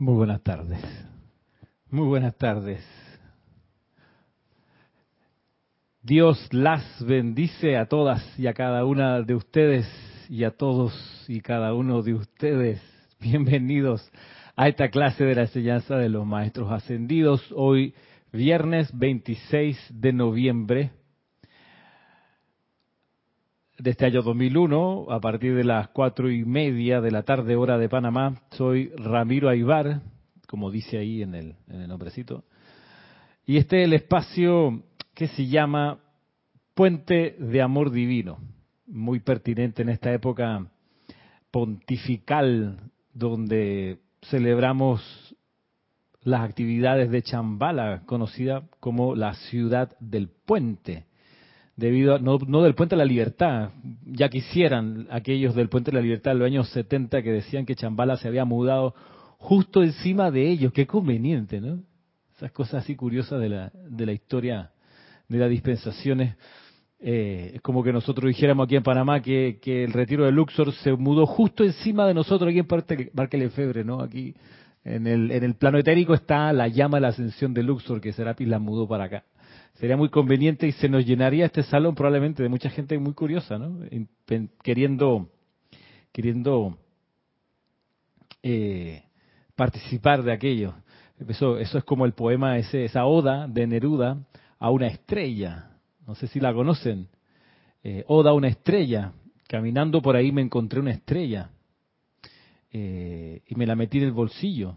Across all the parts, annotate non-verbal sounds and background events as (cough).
Muy buenas tardes. Muy buenas tardes. Dios las bendice a todas y a cada una de ustedes y a todos y cada uno de ustedes. (laughs) Bienvenidos a esta clase de la enseñanza de los maestros ascendidos. Hoy, viernes 26 de noviembre de este año 2001, a partir de las cuatro y media de la tarde hora de Panamá. Soy Ramiro Aybar, como dice ahí en el, en el nombrecito. Y este es el espacio que se llama Puente de Amor Divino, muy pertinente en esta época pontifical donde celebramos las actividades de Chambala, conocida como la ciudad del puente debido a, no, del Puente de la Libertad, ya quisieran aquellos del Puente de la Libertad de los años 70 que decían que Chambala se había mudado justo encima de ellos, qué conveniente, ¿no? Esas cosas así curiosas de la, de la historia de las dispensaciones. Eh, es como que nosotros dijéramos aquí en Panamá que, que, el retiro de Luxor se mudó justo encima de nosotros aquí en Parque Lefebre, ¿no? Aquí en el, en el plano etérico está la llama de la ascensión de Luxor, que Serapis la mudó para acá sería muy conveniente y se nos llenaría este salón probablemente de mucha gente muy curiosa, ¿no? Queriendo, queriendo eh, participar de aquello. Eso, eso es como el poema, ese, esa oda de Neruda a una estrella. No sé si la conocen. Eh, oda a una estrella. Caminando por ahí me encontré una estrella. Eh, y me la metí en el bolsillo.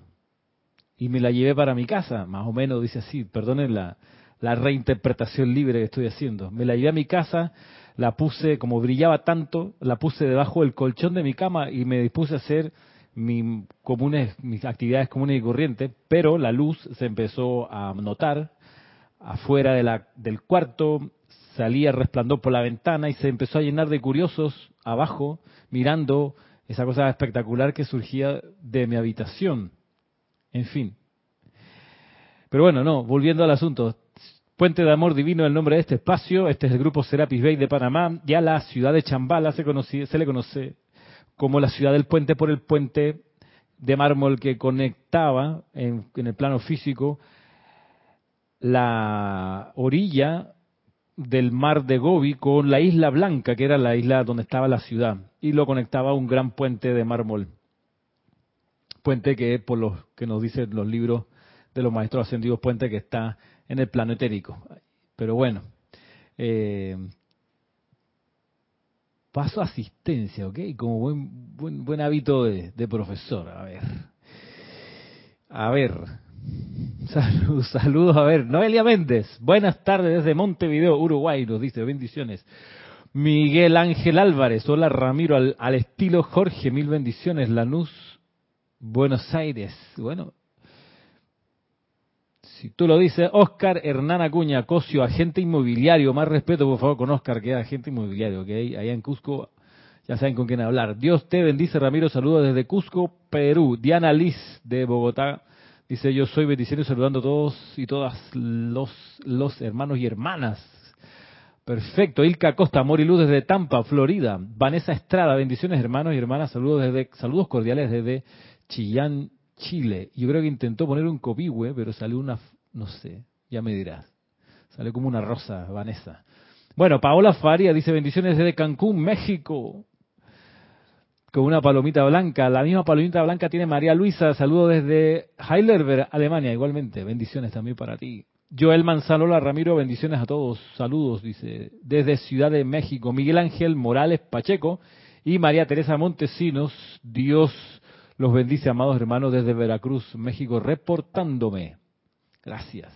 Y me la llevé para mi casa. Más o menos dice así. Perdonen la, la reinterpretación libre que estoy haciendo. Me la llevé a mi casa, la puse, como brillaba tanto, la puse debajo del colchón de mi cama y me dispuse a hacer mi comunes, mis actividades comunes y corrientes, pero la luz se empezó a notar afuera de la, del cuarto, salía resplandor por la ventana y se empezó a llenar de curiosos abajo, mirando esa cosa espectacular que surgía de mi habitación. En fin. Pero bueno, no, volviendo al asunto, Puente de Amor Divino, el nombre de este espacio. Este es el grupo Serapis Bay de Panamá. Ya la ciudad de Chambala se, se le conoce como la ciudad del puente por el puente de mármol que conectaba en, el plano físico la orilla del mar de Gobi con la isla Blanca, que era la isla donde estaba la ciudad, y lo conectaba un gran puente de mármol. Puente que, por lo que nos dicen los libros de los maestros ascendidos, puente que está en el plano etérico. Pero bueno, eh, paso asistencia, ¿ok? Como buen, buen, buen hábito de, profesor. A ver. A ver. Saludos, saludos, a ver. Noelia Méndez, buenas tardes desde Montevideo, Uruguay, nos dice bendiciones. Miguel Ángel Álvarez, hola Ramiro, al, al estilo Jorge, mil bendiciones. Lanús, Buenos Aires. Bueno, si tú lo dices, Oscar Hernán Acuña, Cosio, agente inmobiliario, más respeto por favor con Oscar, que es agente inmobiliario, que allá en Cusco ya saben con quién hablar. Dios te bendice, Ramiro, saludos desde Cusco, Perú. Diana Liz de Bogotá dice, yo soy bendiciones saludando a todos y todas los, los hermanos y hermanas. Perfecto, Ilka Costa, amor y luz desde Tampa, Florida. Vanessa Estrada, bendiciones hermanos y hermanas, saludos desde, saludos cordiales desde Chillán, Chile. Yo creo que intentó poner un copihue, pero salió una, no sé, ya me dirás. Salió como una rosa, Vanessa. Bueno, Paola Faria dice bendiciones desde Cancún, México. Con una palomita blanca. La misma palomita blanca tiene María Luisa. Saludos desde Heidelberg, Alemania, igualmente. Bendiciones también para ti. Joel Manzalola Ramiro, bendiciones a todos. Saludos, dice, desde Ciudad de México. Miguel Ángel Morales Pacheco y María Teresa Montesinos. Dios los bendice, amados hermanos, desde Veracruz, México, reportándome. Gracias.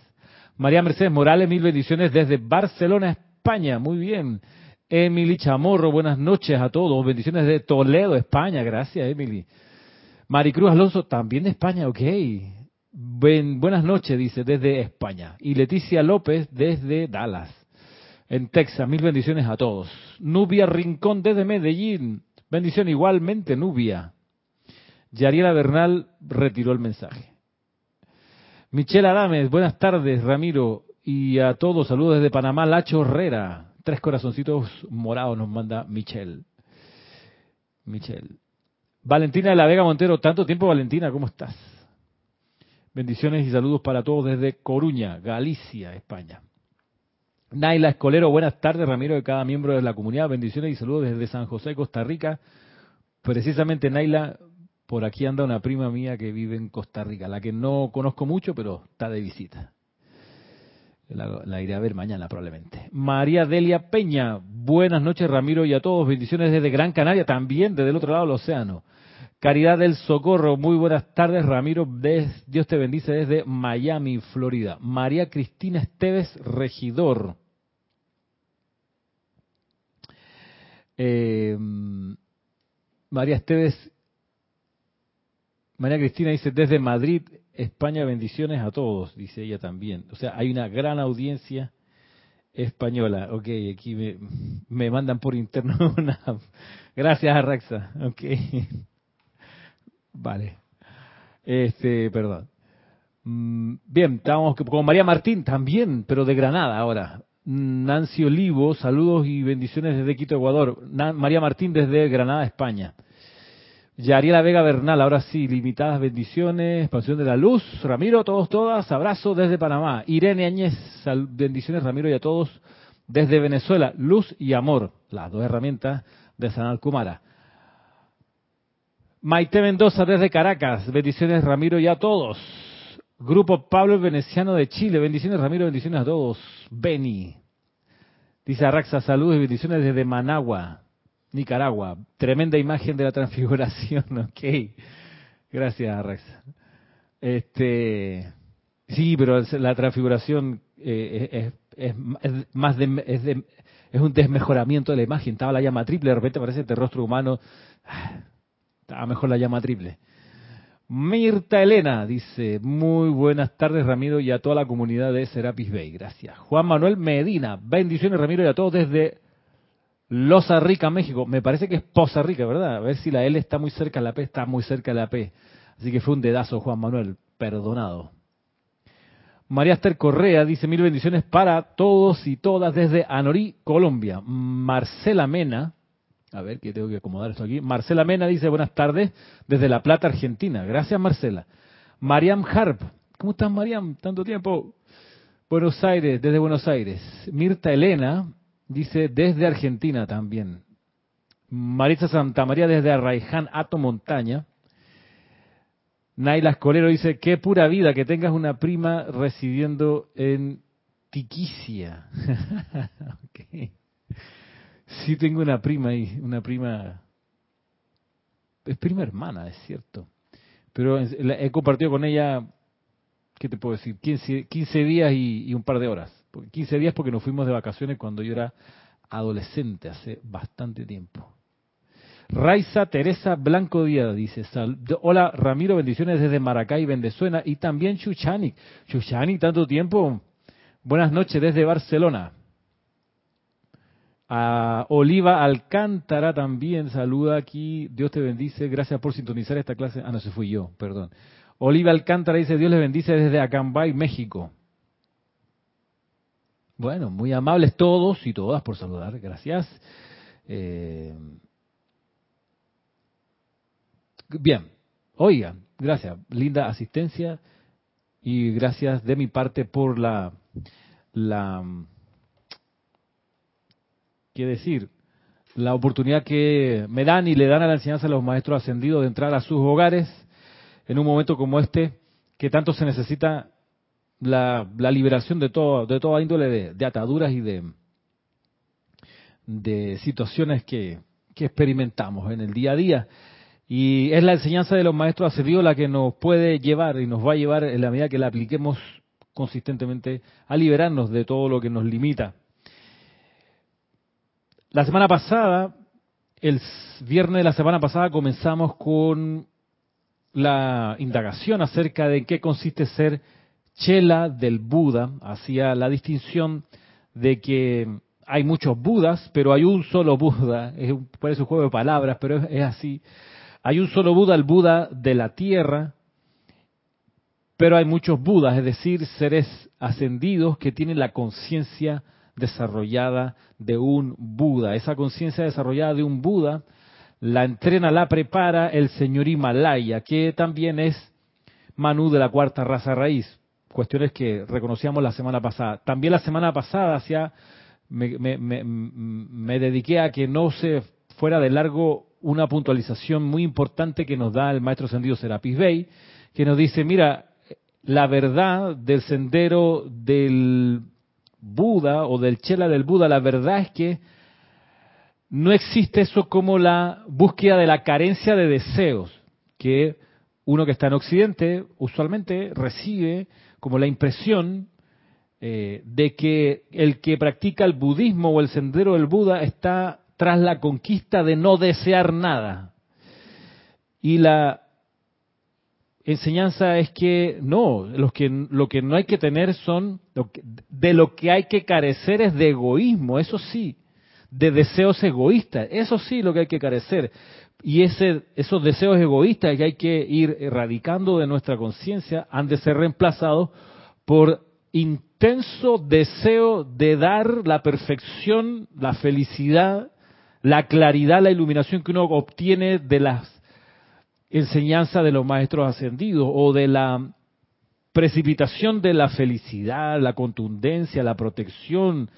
María Mercedes Morales, mil bendiciones desde Barcelona, España. Muy bien. Emily Chamorro, buenas noches a todos. Bendiciones de Toledo, España. Gracias, Emily. Maricruz Alonso, también de España, ok. buenas noches, dice, desde España. Y Leticia López, desde Dallas, en Texas. Mil bendiciones a todos. Nubia Rincón, desde Medellín. Bendición igualmente, Nubia. Yariela Bernal retiró el mensaje. Michelle Adames, buenas tardes, Ramiro, y a todos, saludos desde Panamá, Lacho Herrera. Tres corazoncitos morados nos manda Michelle. Michelle. Valentina de la Vega Montero, tanto tiempo, Valentina, ¿cómo estás? Bendiciones y saludos para todos desde Coruña, Galicia, España. Naila Escolero, buenas tardes, Ramiro, de cada miembro de la comunidad. Bendiciones y saludos desde San José, Costa Rica. Precisamente, Naila, por aquí anda una prima mía que vive en Costa Rica, la que no conozco mucho, pero está de visita. La, iré a ver mañana probablemente. María Delia Peña, buenas noches Ramiro y a todos, bendiciones desde Gran Canaria, también desde el otro lado del océano. Caridad del Socorro, muy buenas tardes Ramiro, Dios te bendice desde Miami, Florida. María Cristina Esteves, regidor. Eh, María Esteves, María Cristina dice desde Madrid, España, bendiciones a todos, dice ella también. O sea, hay una gran audiencia española. Ok, aquí me, mandan por interno (laughs) una... Gracias, Arraxa. Ok. Vale. Este, perdón. Mm, bien, estamos con María Martín también, pero de Granada ahora. Nancy Olivo, saludos y bendiciones desde Quito, Ecuador. María Martín desde Granada, España. Yariela Vega Bernal, ahora sí, limitadas bendiciones, expansión de la luz. Ramiro, todos, todas, abrazo desde Panamá. Irene Añez, bendiciones Ramiro y a todos desde Venezuela. Luz y amor, las dos herramientas de Sanal Kumara. Maite Mendoza desde Caracas, bendiciones Ramiro y a todos. Grupo Pablo Veneciano de Chile, bendiciones Ramiro, bendiciones a todos. Beni. Dice Araxa, saludos y bendiciones desde Managua. Nicaragua. Tremenda imagen de la transfiguración, (laughs) ok. Gracias, Rex. Este, sí, pero la transfiguración eh, es, más de, es, un desmejoramiento de la imagen. Estaba la llama triple, de repente aparece este rostro humano. Estaba mejor la llama triple. Mirta Elena dice, muy buenas tardes Ramiro y a toda la comunidad de Serapis Bay. Gracias. Juan Manuel Medina, bendiciones Ramiro y a todos desde Loza Rica, México. Me parece que es Poza Rica, ¿verdad? A ver si la L está muy cerca de la P, está muy cerca de la P. Así que fue un dedazo, Juan Manuel, perdonado. María Esther Correa dice mil bendiciones para todos y todas desde Anorí, Colombia. Marcela Mena, a ver que tengo que acomodar esto aquí. Marcela Mena dice buenas tardes desde La Plata, Argentina. Gracias, Marcela. Mariam Harp, ¿cómo estás, Mariam? Tanto tiempo. Buenos Aires, desde Buenos Aires. Mirta Elena, Dice desde Argentina también. Marisa Santa María desde Arraiján, Ato Montaña. Naila Escolero dice, qué pura vida que tengas una prima residiendo en Tiquicia. (laughs) Sí tengo una prima y una prima, es prima hermana, es cierto. Pero he compartido con ella, ¿qué te puedo decir? 15, 15 días y un par de horas. 15 días porque nos fuimos de vacaciones cuando yo era adolescente, hace bastante tiempo. Raiza Teresa Blanco Díaz dice, hola Ramiro, bendiciones desde Maracay, Venezuela, y también Chuchani. Chuchani, tanto tiempo. Buenas noches desde Barcelona. A Oliva Alcántara también saluda aquí. Dios te bendice. Gracias por sintonizar esta clase. Ah, no, se fui yo, perdón. Oliva Alcántara dice, Dios les bendice desde Acambay, México. Bueno, muy amables todos y todas por saludar, gracias. Eh, bien, oigan, gracias, linda asistencia y gracias de mi parte por la, la, ¿qué decir? La oportunidad que me dan y le dan a la enseñanza a los maestros ascendidos de entrar a sus hogares en un momento como este que tanto se necesita la, la liberación de, todo, de toda índole de, ataduras y de, de situaciones que, que experimentamos en el día a día. Y es la enseñanza de los maestros ascendidos la que nos puede llevar y nos va a llevar en la medida que la apliquemos consistentemente a liberarnos de todo lo que nos limita. La semana pasada, el viernes de la semana pasada, comenzamos con la indagación acerca de qué consiste ser Chela del Buda hacía la distinción de que hay muchos Budas, pero hay un solo Buda. (laughs) Es parece un juego de palabras, pero es, así. Hay un solo Buda, el Buda de la tierra, pero hay muchos Budas, es decir, seres ascendidos que tienen la conciencia desarrollada de un Buda. Esa conciencia desarrollada de un Buda la entrena, la prepara el señor Himalaya, que también es Manu de la cuarta raza raíz. Cuestiones que reconocíamos la semana pasada. También la semana pasada hacia, me, dediqué a que no se fuera de largo una puntualización muy importante que nos da el maestro Sendido Serapis Bey, que nos dice, mira, la verdad del sendero del Buda o del Chela del Buda, la verdad es que no existe eso como la búsqueda de la carencia de deseos, que uno que está en Occidente usualmente recibe como la impresión eh, de que el que practica el budismo o el sendero del Buda está tras la conquista de no desear nada. Y la enseñanza es que no, los que, lo que no hay que tener son, de lo que hay que carecer es de egoísmo, eso sí, de deseos egoístas, eso sí lo que hay que carecer. Y ese, esos deseos egoístas que hay que ir erradicando de nuestra conciencia han de ser reemplazados por intenso deseo de dar la perfección, la felicidad, la claridad, la iluminación que uno obtiene de las enseñanzas de los maestros ascendidos o de la precipitación de la felicidad, la contundencia, la protección,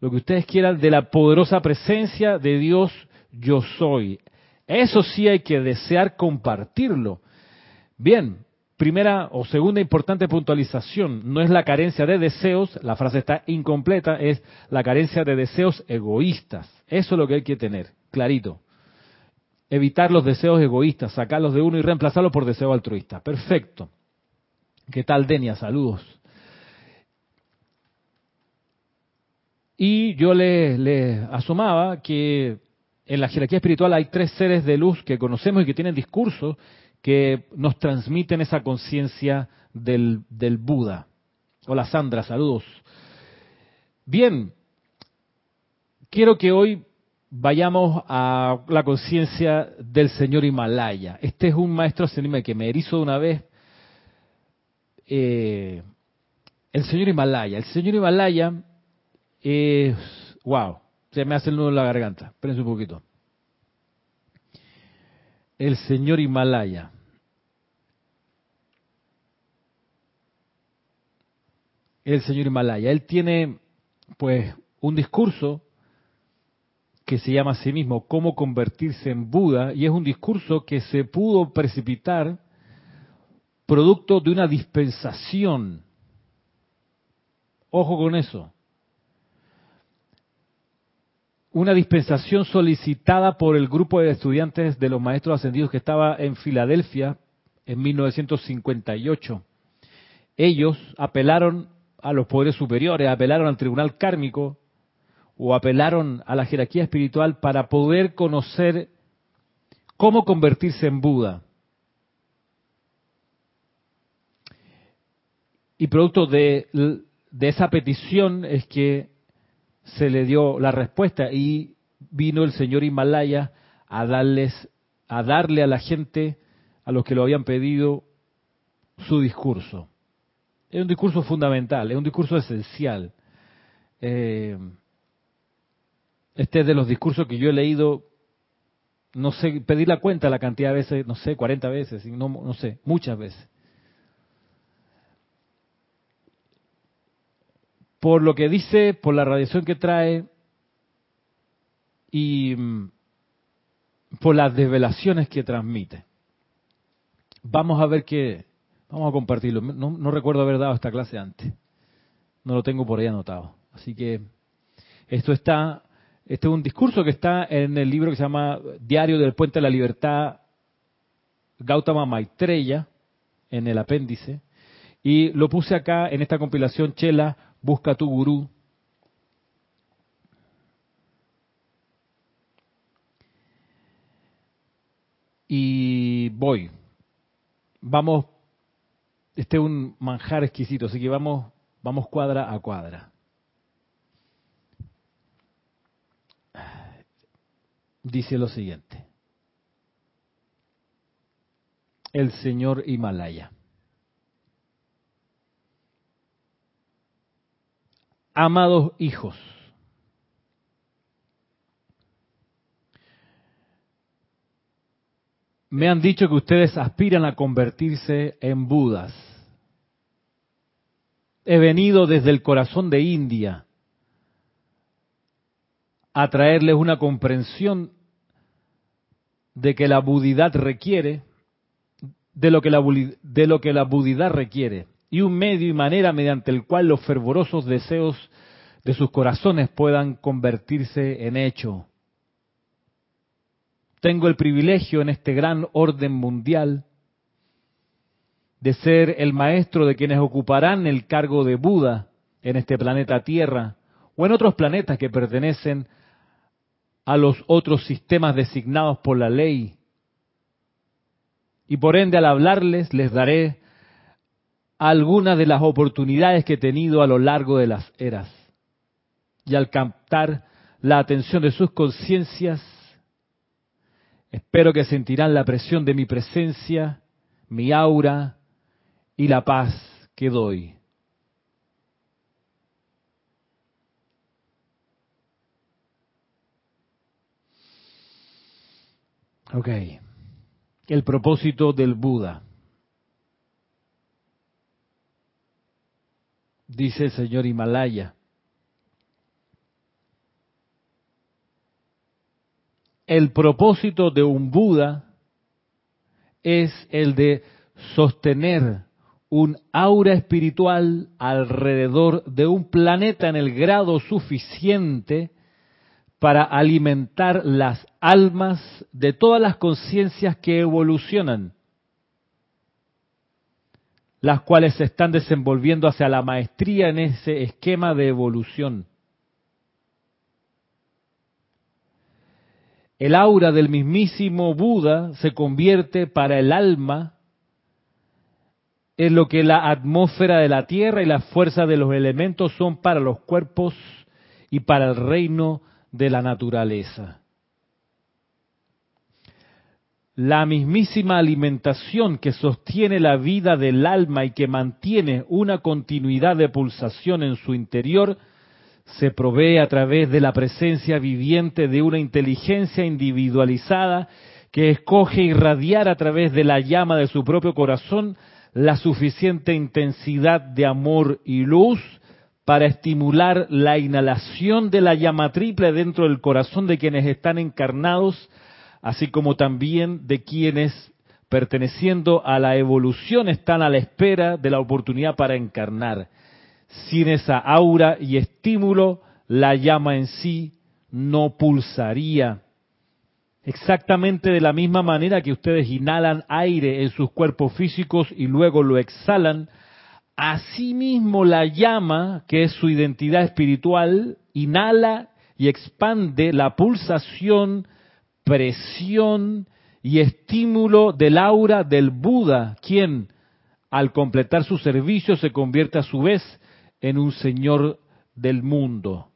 lo que ustedes quieran, de la poderosa presencia de Dios yo soy. Eso sí hay que desear compartirlo. Bien, primera o segunda importante puntualización, no es la carencia de deseos, la frase está incompleta, es la carencia de deseos egoístas. Eso es lo que hay que tener, clarito. Evitar los deseos egoístas, sacarlos de uno y reemplazarlos por deseo altruista. Perfecto. ¿Qué tal, Denia? Saludos. Y yo le, le asomaba que en la jerarquía espiritual hay tres seres de luz que conocemos y que tienen discursos que nos transmiten esa conciencia del, Buda. Hola Sandra, saludos. Bien, quiero que hoy vayamos a la conciencia del señor Himalaya. Este es un maestro ascendido que me erizo de una vez. Eh, el señor Himalaya. El señor Himalaya es, wow, se me hace el nudo en la garganta. Espérense un poquito. El señor Himalaya. El señor Himalaya. Él tiene, pues, un discurso que se llama a sí mismo Cómo convertirse en Buda, y es un discurso que se pudo precipitar producto de una dispensación. Ojo con eso. Una dispensación solicitada por el grupo de estudiantes de los maestros ascendidos que estaba en Filadelfia en 1958. Ellos apelaron a los poderes superiores, apelaron al tribunal kármico o apelaron a la jerarquía espiritual para poder conocer cómo convertirse en Buda. Y producto de, esa petición es que se le dio la respuesta y vino el señor Himalaya a darles, a darle a la gente, a los que lo habían pedido, su discurso. Es un discurso fundamental, es un discurso esencial. Eh, este es de los discursos que yo he leído, no sé, pedir la cuenta la cantidad de veces, no sé, 40 veces, no, no sé, muchas veces. Por lo que dice, por la radiación que trae y mm, por las desvelaciones que transmite. Vamos a ver qué, vamos a compartirlo. No, recuerdo haber dado esta clase antes. No lo tengo por ahí anotado. Así que esto está este es un discurso que está en el libro que se llama Diario del Puente de la Libertad, Gautama Maitreya, en el apéndice. Y lo puse acá en esta compilación, Chela, Busca tu Gurú. Y voy. Vamos, este es un manjar exquisito, así que vamos, vamos cuadra a cuadra. dice lo siguiente. El señor Himalaya. Amados hijos, Me han dicho que ustedes aspiran a convertirse en Budas. He venido desde el corazón de India a traerles una comprensión de que la budidad requiere, de lo que la, de lo que la budidad requiere, y un medio y manera mediante el cual los fervorosos deseos de sus corazones puedan convertirse en hecho. Tengo el privilegio en este gran orden mundial de ser el maestro de quienes ocuparán el cargo de Buda en este planeta Tierra o en otros planetas que pertenecen a los otros sistemas designados por la ley. Y por ende al hablarles les daré algunas de las oportunidades que he tenido a lo largo de las eras. Y al captar la atención de sus conciencias, espero que sentirán la presión de mi presencia, mi aura y la paz que doy. Ok. El propósito del Buda. Dice el señor Himalaya. El propósito de un Buda es el de sostener un aura espiritual alrededor de un planeta en el grado suficiente para alimentar las almas de todas las conciencias que evolucionan, las cuales se están desenvolviendo hacia la maestría en ese esquema de evolución. El aura del mismísimo Buda se convierte para el alma en lo que la atmósfera de la tierra y la fuerza de los elementos son para los cuerpos y para el reino de la naturaleza. La mismísima alimentación que sostiene la vida del alma y que mantiene una continuidad de pulsación en su interior se provee a través de la presencia viviente de una inteligencia individualizada que escoge irradiar a través de la llama de su propio corazón la suficiente intensidad de amor y luz para estimular la inhalación de la llama triple dentro del corazón de quienes están encarnados, así como también de quienes, perteneciendo a la evolución, están a la espera de la oportunidad para encarnar. Sin esa aura y estímulo, la llama en sí no pulsaría. Exactamente de la misma manera que ustedes inhalan aire en sus cuerpos físicos y luego lo exhalan, Asimismo, la llama, que es su identidad espiritual, inhala y expande la pulsación, presión y estímulo del aura del Buda, quien, al completar su servicio, se convierte a su vez en un señor del mundo.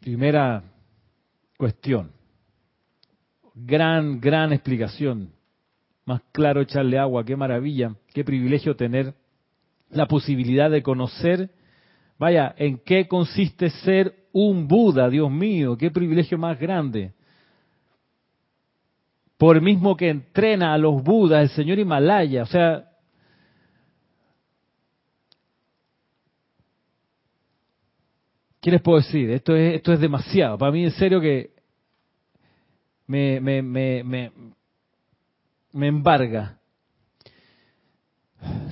Primera cuestión. Gran, gran explicación. Más claro echarle agua, qué maravilla, qué privilegio tener la posibilidad de conocer, vaya, en qué consiste ser un Buda, Dios mío, qué privilegio más grande. Por el mismo que entrena a los Budas, el señor Himalaya, o sea, ¿qué les puedo decir? Esto es, esto es demasiado. Para mí, en serio, que me, me, me, me, me embarga.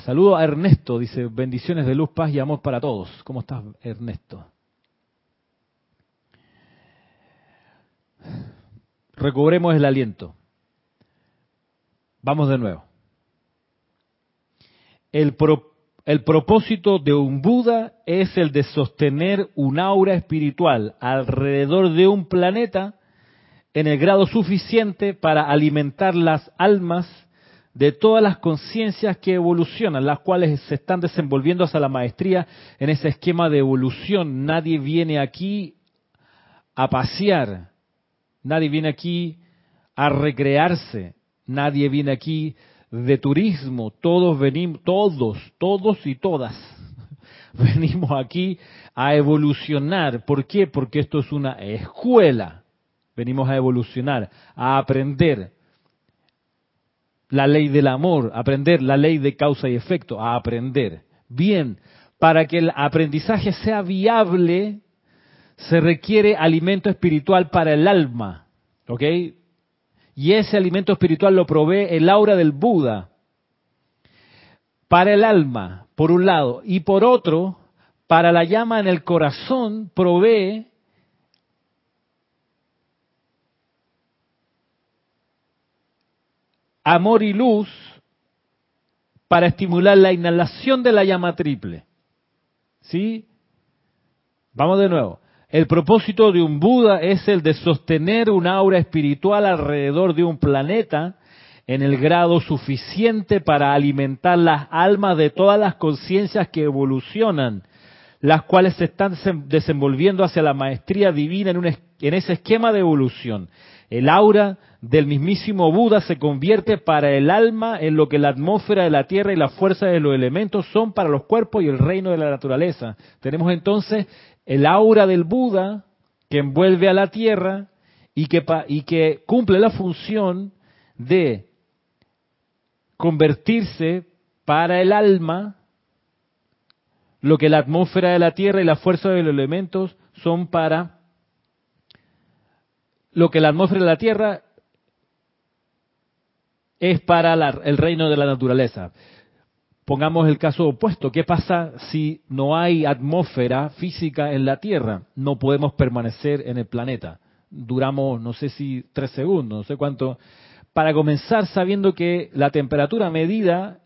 Saludo a Ernesto, dice, bendiciones de luz, paz y amor para todos. ¿Cómo estás, Ernesto? Recobremos el aliento. Vamos de nuevo. El, el propósito de un Buda es el de sostener un aura espiritual alrededor de un planeta en el grado suficiente para alimentar las almas de todas las conciencias que evolucionan, las cuales se están desenvolviendo hacia la maestría en ese esquema de evolución. Nadie viene aquí a pasear, nadie viene aquí a recrearse, nadie viene aquí de turismo, todos venimos, todos, todos y todas, (laughs) venimos aquí a evolucionar. ¿Por qué? Porque esto es una escuela. Venimos a evolucionar, a aprender la ley del amor, aprender la ley de causa y efecto, a aprender. Bien, para que el aprendizaje sea viable, se requiere alimento espiritual para el alma. ¿Ok? Y ese alimento espiritual lo provee el aura del Buda para el alma, por un lado, y por otro, para la llama en el corazón provee amor y luz para estimular la inhalación de la llama triple. ¿Sí? Vamos de nuevo. El propósito de un Buda es el de sostener un aura espiritual alrededor de un planeta en el grado suficiente para alimentar las almas de todas las conciencias que evolucionan, las cuales se están desenvolviendo hacia la maestría divina en, un, en ese esquema de evolución. El aura del mismísimo Buda se convierte para el alma en lo que la atmósfera de la tierra y la fuerza de los elementos son para los cuerpos y el reino de la naturaleza. Tenemos entonces el aura del Buda que envuelve a la tierra y que, y que cumple la función de convertirse para el alma lo que la atmósfera de la tierra y la fuerza de los elementos son para lo que la atmósfera de la Tierra es para el reino de la naturaleza. Pongamos el caso opuesto. ¿Qué pasa si no hay atmósfera física en la Tierra? No podemos permanecer en el planeta. Duramos, no sé si tres segundos, no sé cuánto. Para comenzar sabiendo que la temperatura medida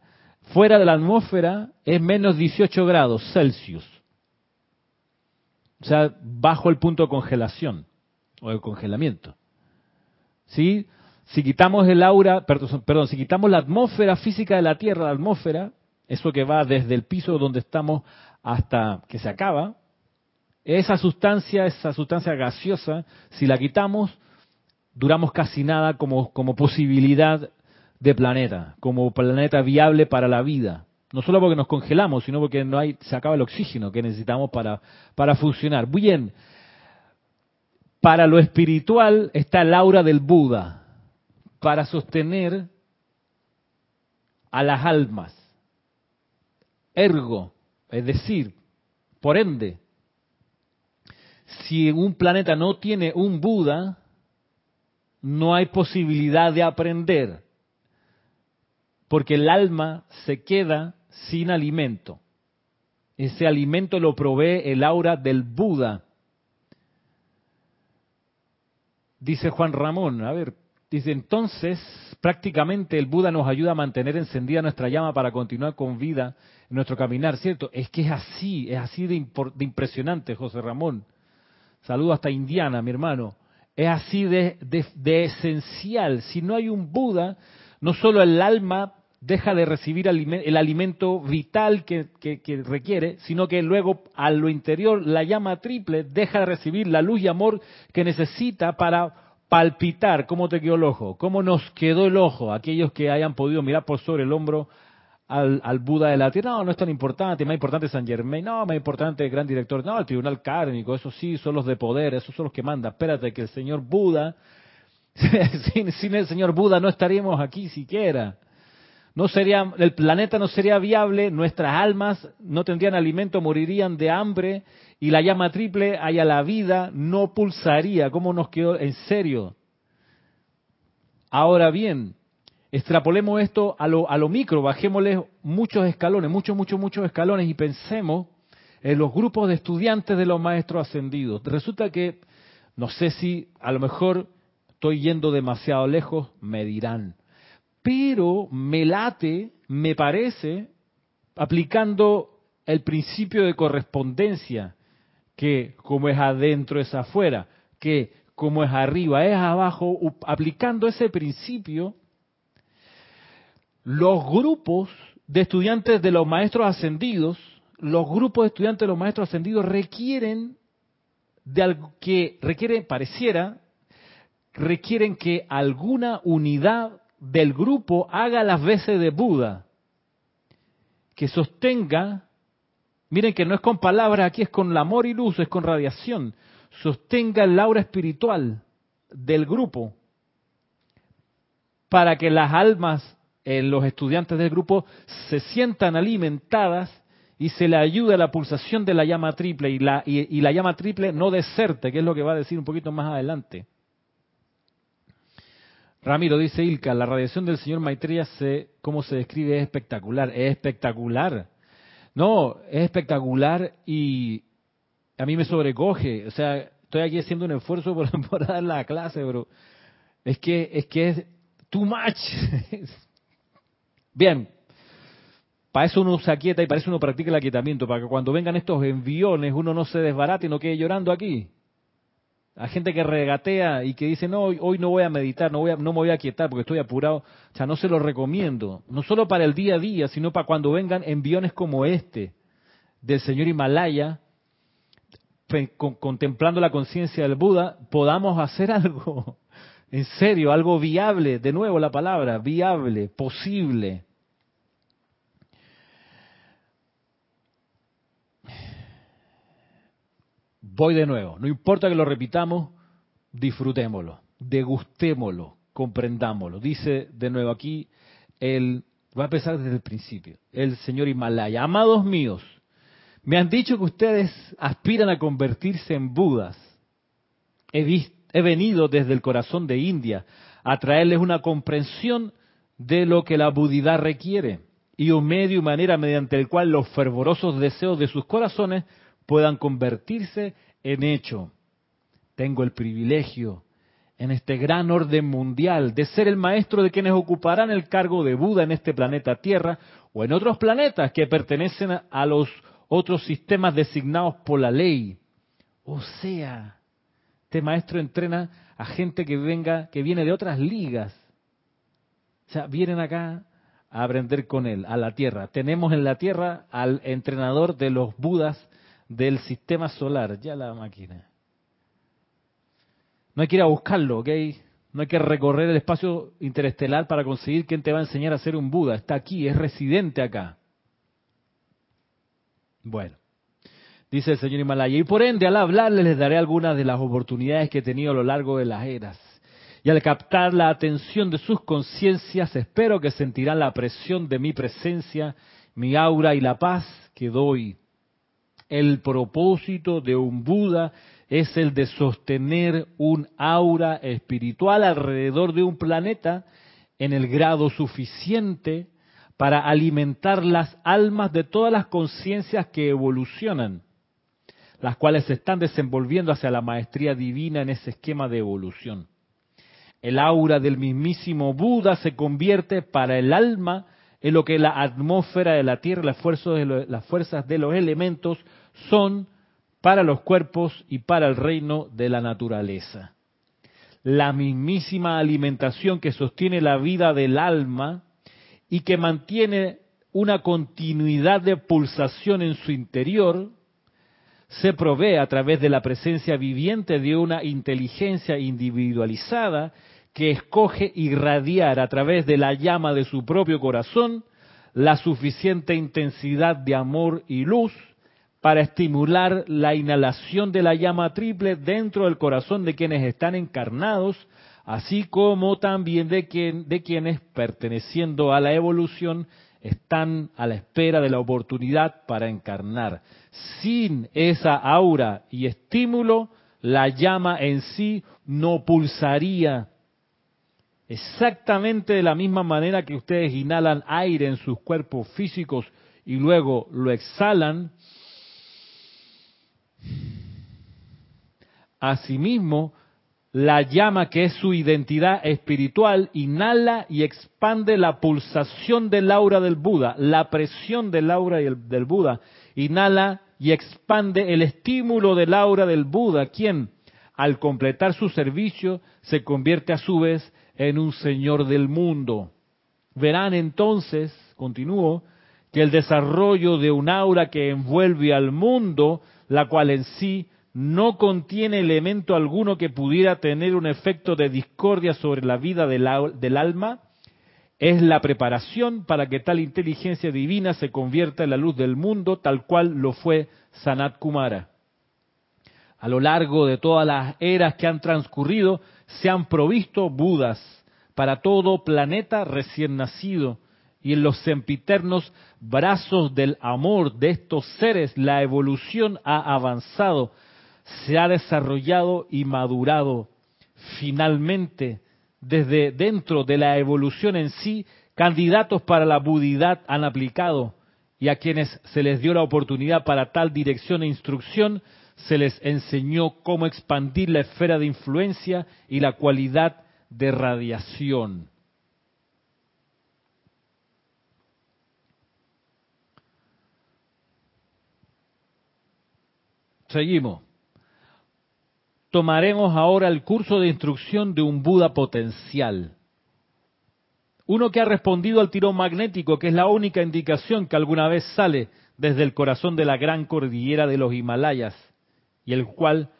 fuera de la atmósfera es menos 18 grados Celsius. O sea, bajo el punto de congelación o el congelamiento. ¿Sí? Si quitamos el aura, perdón, si quitamos la atmósfera física de la Tierra, la atmósfera, eso que va desde el piso donde estamos hasta que se acaba, esa sustancia, esa sustancia gaseosa, si la quitamos, duramos casi nada como, como posibilidad de planeta, como planeta viable para la vida. No solo porque nos congelamos, sino porque no hay, se acaba el oxígeno que necesitamos para, para funcionar. Bien, para lo espiritual está el aura del Buda, para sostener a las almas. Ergo, es decir, por ende, si un planeta no tiene un Buda, no hay posibilidad de aprender, porque el alma se queda sin alimento. Ese alimento lo provee el aura del Buda. Dice Juan Ramón, a ver, dice entonces prácticamente el Buda nos ayuda a mantener encendida nuestra llama para continuar con vida en nuestro caminar, ¿cierto? Es que es así, es así de, impresionante, José Ramón. Saludo hasta Indiana, mi hermano. Es así de, de esencial. Si no hay un Buda, no solo el alma deja de recibir el alimento vital que, requiere, sino que luego a lo interior la llama triple deja de recibir la luz y amor que necesita para palpitar. ¿Cómo te quedó el ojo? ¿Cómo nos quedó el ojo? Aquellos que hayan podido mirar por sobre el hombro al, Buda de la Tierra, no, no es tan importante, más importante San Germain, no, más importante el gran director, no, el tribunal kármico, eso sí, son los de poder, esos son los que mandan. Espérate, que el señor Buda, (laughs) sin el señor Buda no estaríamos aquí siquiera no sería, el planeta no sería viable, nuestras almas no tendrían alimento, morirían de hambre y la llama triple haya la vida no pulsaría. ¿Cómo nos quedó? En serio. Ahora bien, extrapolemos esto a lo, a lo micro, bajémosle muchos escalones, muchos, muchos, muchos escalones y pensemos en los grupos de estudiantes de los maestros ascendidos. Resulta que, no sé si a lo mejor estoy yendo demasiado lejos, me dirán pero me late, me parece, aplicando el principio de correspondencia, que como es adentro es afuera, que como es arriba es abajo, aplicando ese principio, los grupos de estudiantes de los maestros ascendidos, los grupos de estudiantes de los maestros ascendidos requieren de algo que requieren, pareciera, requieren que alguna unidad del grupo haga las veces de Buda, que sostenga miren que no es con palabras, aquí es con amor y luz, es con radiación. Sostenga el aura espiritual del grupo para que las almas, en los estudiantes del grupo, se sientan alimentadas y se le ayude a la pulsación de la llama triple y la, y la llama triple no deserte, que es lo que va a decir un poquito más adelante. Ramiro dice Ilka, la radiación del señor Maitreya, se, ¿cómo se describe? Es espectacular, es espectacular. No, es espectacular y a mí me sobrecoge. O sea, estoy aquí haciendo un esfuerzo por, (laughs) dar la clase, pero es que es que es too much. (laughs) Bien, para eso uno se aquieta y para eso uno practica el aquietamiento, para que cuando vengan estos enviones uno no se desbarate y no quede llorando aquí. Hay gente que regatea y que dice, no, hoy, no voy a meditar, no, voy a, no me voy a quietar porque estoy apurado. O sea, no se lo recomiendo. No solo para el día a día, sino para cuando vengan enviones como este del señor Himalaya, contemplando la conciencia del Buda, podamos hacer (laughs) algo, en serio, algo viable, de nuevo la palabra, viable, posible. Voy de nuevo, no importa que lo repitamos, disfrutémoslo, degustémoslo, comprendámoslo. Dice de nuevo aquí, el, va a empezar desde el principio, el señor Himalaya. Amados míos, me han dicho que ustedes aspiran a convertirse en Budas. He, he venido desde el corazón de India a traerles una comprensión de lo que la budidad requiere y un medio y manera mediante el cual los fervorosos deseos de sus corazones puedan convertirse en hecho. Tengo el privilegio en este gran orden mundial de ser el maestro de quienes ocuparán el cargo de Buda en este planeta Tierra o en otros planetas que pertenecen a los otros sistemas designados por la ley. O sea, este maestro entrena a gente que venga, que viene de otras ligas. O sea, vienen acá a aprender con él, a la Tierra. Tenemos en la Tierra al entrenador de los Budas del sistema solar, ya la máquina. No hay que ir a buscarlo, ¿ok? No hay que recorrer el espacio interestelar para conseguir quién te va a enseñar a ser un Buda. Está aquí, es residente acá. Bueno, dice el señor Himalaya, y por ende al hablarles les daré algunas de las oportunidades que he tenido a lo largo de las eras. Y al captar la atención de sus conciencias, espero que sentirán la presión de mi presencia, mi aura y la paz que doy el propósito de un Buda es el de sostener un aura espiritual alrededor de un planeta en el grado suficiente para alimentar las almas de todas las conciencias que evolucionan, las cuales se están desenvolviendo hacia la maestría divina en ese esquema de evolución. El aura del mismísimo Buda se convierte para el alma en lo que la atmósfera de la Tierra, las fuerzas de, los, las fuerzas de los elementos son para los cuerpos y para el reino de la naturaleza. La mismísima alimentación que sostiene la vida del alma y que mantiene una continuidad de pulsación en su interior, se provee a través de la presencia viviente de una inteligencia individualizada que escoge irradiar a través de la llama de su propio corazón la suficiente intensidad de amor y luz para estimular la inhalación de la llama triple dentro del corazón de quienes están encarnados, así como también de, quien, de quienes, perteneciendo a la evolución, están a la espera de la oportunidad para encarnar. Sin esa aura y estímulo, la llama en sí no pulsaría. Exactamente de la misma manera que ustedes inhalan aire en sus cuerpos físicos y luego lo exhalan, Asimismo, la llama que es su identidad espiritual inhala y expande la pulsación del aura del Buda, la presión del aura del Buda. Inhala y expande el estímulo del aura del Buda, quien, al completar su servicio, se convierte a su vez en un señor del mundo. Verán entonces, continúo, que el desarrollo de un aura que envuelve al mundo la cual en sí no contiene elemento alguno que pudiera tener un efecto de discordia sobre la vida del, alma, es la preparación para que tal inteligencia divina se convierta en la luz del mundo, tal cual lo fue Sanat Kumara. A lo largo de todas las eras que han transcurrido, se han provisto Budas para todo planeta recién nacido, y en los sempiternos brazos del amor de estos seres la evolución ha avanzado, se ha desarrollado y madurado. Finalmente, desde dentro de la evolución en sí, candidatos para la budidad han aplicado y a quienes se les dio la oportunidad para tal dirección e instrucción, se les enseñó cómo expandir la esfera de influencia y la cualidad de radiación. Seguimos tomaremos ahora el curso de instrucción de un Buda potencial. Uno que ha respondido al tirón magnético, que es la única indicación que alguna vez sale desde el corazón de la gran cordillera de los Himalayas, y el cual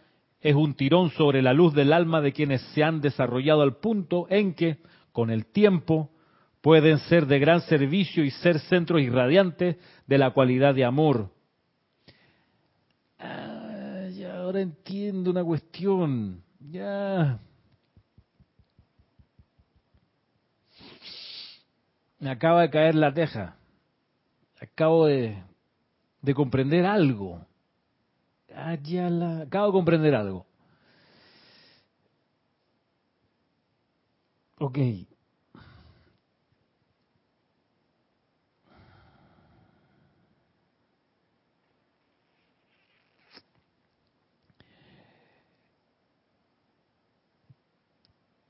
es un tirón sobre la luz del alma de quienes se han desarrollado al punto en que, con el tiempo, pueden ser de gran servicio y ser centros irradiantes de la cualidad de amor, ahora entiendo una cuestión. Ya. Me acaba de caer la teja. Acabo de, de comprender algo. Ya la, acabo de comprender algo. Ok.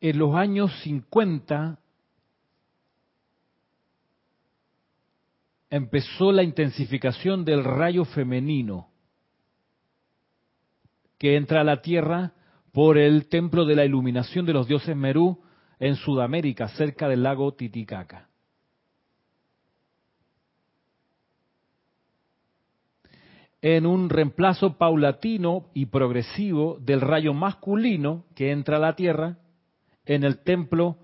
En los años 50 empezó la intensificación del rayo femenino que entra a la Tierra por el templo de la iluminación de los dioses Merú en Sudamérica, cerca del lago Titicaca. En un reemplazo paulatino y progresivo del rayo masculino que entra a la Tierra en el templo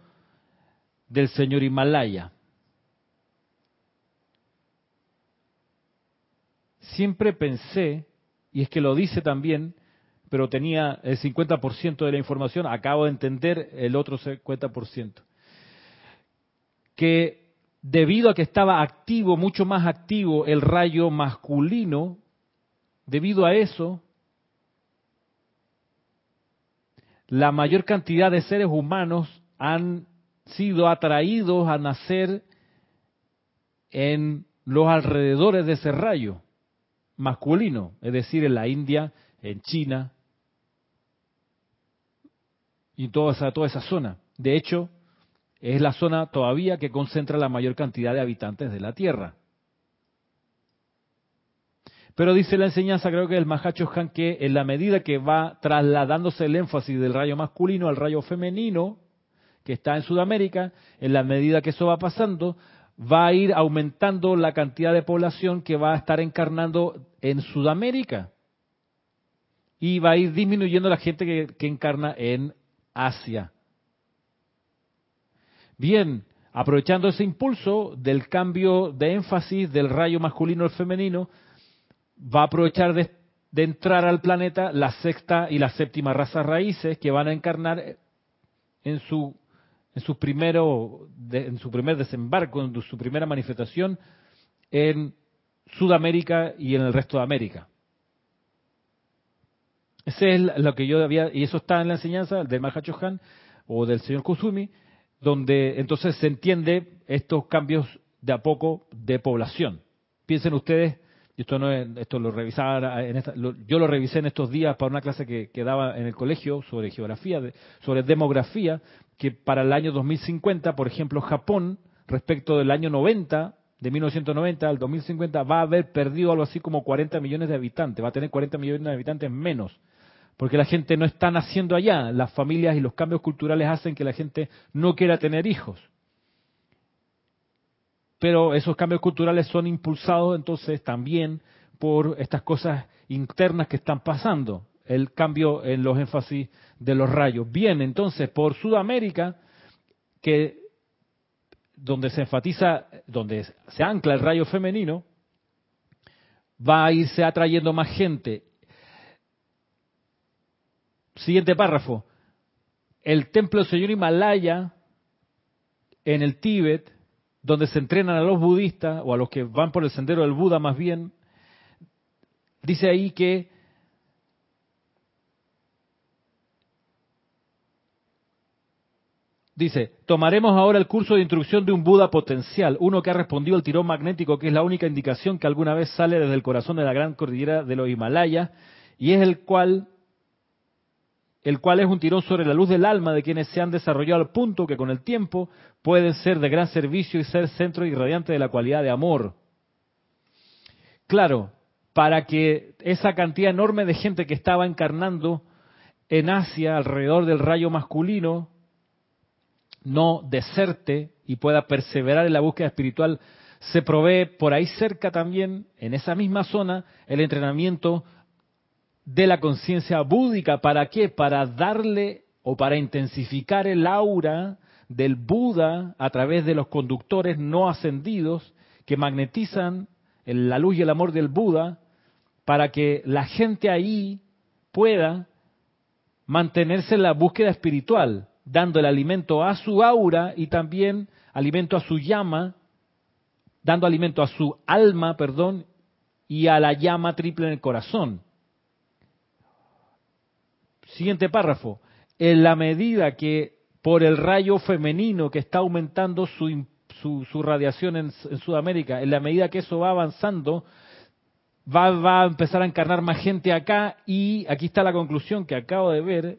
del señor Himalaya. Siempre pensé, y es que lo dice también, pero tenía el 50% de la información, acabo de entender el otro 50%, que debido a que estaba activo, mucho más activo el rayo masculino, debido a eso, la mayor cantidad de seres humanos han sido atraídos a nacer en los alrededores de ese rayo masculino, es decir, en la India, en China y toda esa, toda esa zona. De hecho, es la zona todavía que concentra la mayor cantidad de habitantes de la Tierra. Pero dice la enseñanza, creo que el Mahacho Han, que en la medida que va trasladándose el énfasis del rayo masculino al rayo femenino, que está en Sudamérica, en la medida que eso va pasando, va a ir aumentando la cantidad de población que va a estar encarnando en Sudamérica. Y va a ir disminuyendo la gente que, que encarna en Asia. Bien, aprovechando ese impulso del cambio de énfasis del rayo masculino al femenino, va a aprovechar de, entrar al planeta la sexta y la séptima raza raíces que van a encarnar en su en su primero en su primer desembarco, en su primera manifestación en Sudamérica y en el resto de América. Ese es lo que yo había, y eso está en la enseñanza del Mahacho Han o del señor Kusumi, donde entonces se entiende estos cambios de a poco de población. Piensen ustedes esto no esto lo revisaba en yo lo revisé en estos días para una clase que, que daba en el colegio sobre geografía, sobre demografía, que para el año 2050, por ejemplo, Japón, respecto del año 90, de 1990 al 2050, va a haber perdido algo así como 40 millones de habitantes, va a tener 40 millones de habitantes menos, porque la gente no está naciendo allá, las familias y los cambios culturales hacen que la gente no quiera tener hijos pero esos cambios culturales son impulsados entonces también por estas cosas internas que están pasando, el cambio en los énfasis de los rayos. Bien, entonces por Sudamérica, que donde se enfatiza, donde se ancla el rayo femenino, va a irse atrayendo más gente. Siguiente párrafo. El templo del señor Himalaya en el Tíbet, donde se entrenan a los budistas o a los que van por el sendero del Buda más bien, dice ahí que Dice, tomaremos ahora el curso de instrucción de un Buda potencial, uno que ha respondido al tirón magnético, que es la única indicación que alguna vez sale desde el corazón de la gran cordillera de los Himalayas, y es el cual, el cual es un tirón sobre la luz del alma de quienes se han desarrollado al punto que con el tiempo pueden ser de gran servicio y ser centro irradiante de la cualidad de amor. Claro, para que esa cantidad enorme de gente que estaba encarnando en Asia alrededor del rayo masculino, no deserte y pueda perseverar en la búsqueda espiritual, se provee por ahí cerca también, en esa misma zona, el entrenamiento de la conciencia búdica. ¿Para qué? Para darle o para intensificar el aura del Buda a través de los conductores no ascendidos que magnetizan la luz y el amor del Buda para que la gente ahí pueda mantenerse en la búsqueda espiritual dando el alimento a su aura y también alimento a su llama, dando alimento a su alma, perdón, y a la llama triple en el corazón. Siguiente párrafo. En la medida que por el rayo femenino que está aumentando su, su, radiación en, Sudamérica, en la medida que eso va avanzando, va, va a empezar a encarnar más gente acá y aquí está la conclusión que acabo de ver,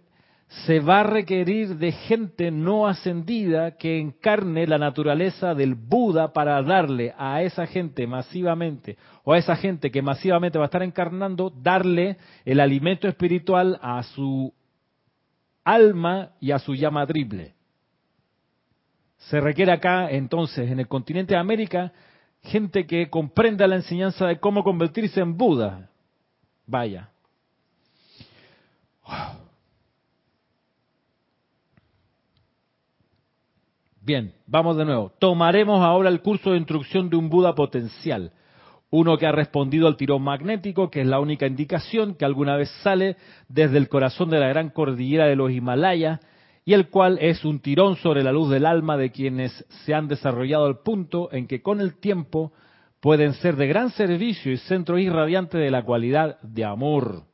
se va a requerir de gente no ascendida que encarne la naturaleza del Buda para darle a esa gente masivamente, o a esa gente que masivamente va a estar encarnando, darle el alimento espiritual a su alma y a su llama triple. Se requiere acá, entonces, en el continente de América, gente que comprenda la enseñanza de cómo convertirse en Buda. Vaya. Bien, vamos de nuevo. Tomaremos ahora el curso de instrucción de un Buda potencial, uno que ha respondido al tirón magnético, que es la única indicación que alguna vez sale desde el corazón de la gran cordillera de los Himalayas, y el cual es un tirón sobre la luz del alma de quienes se han desarrollado al punto en que con el tiempo pueden ser de gran servicio y centro irradiante de la cualidad de amor.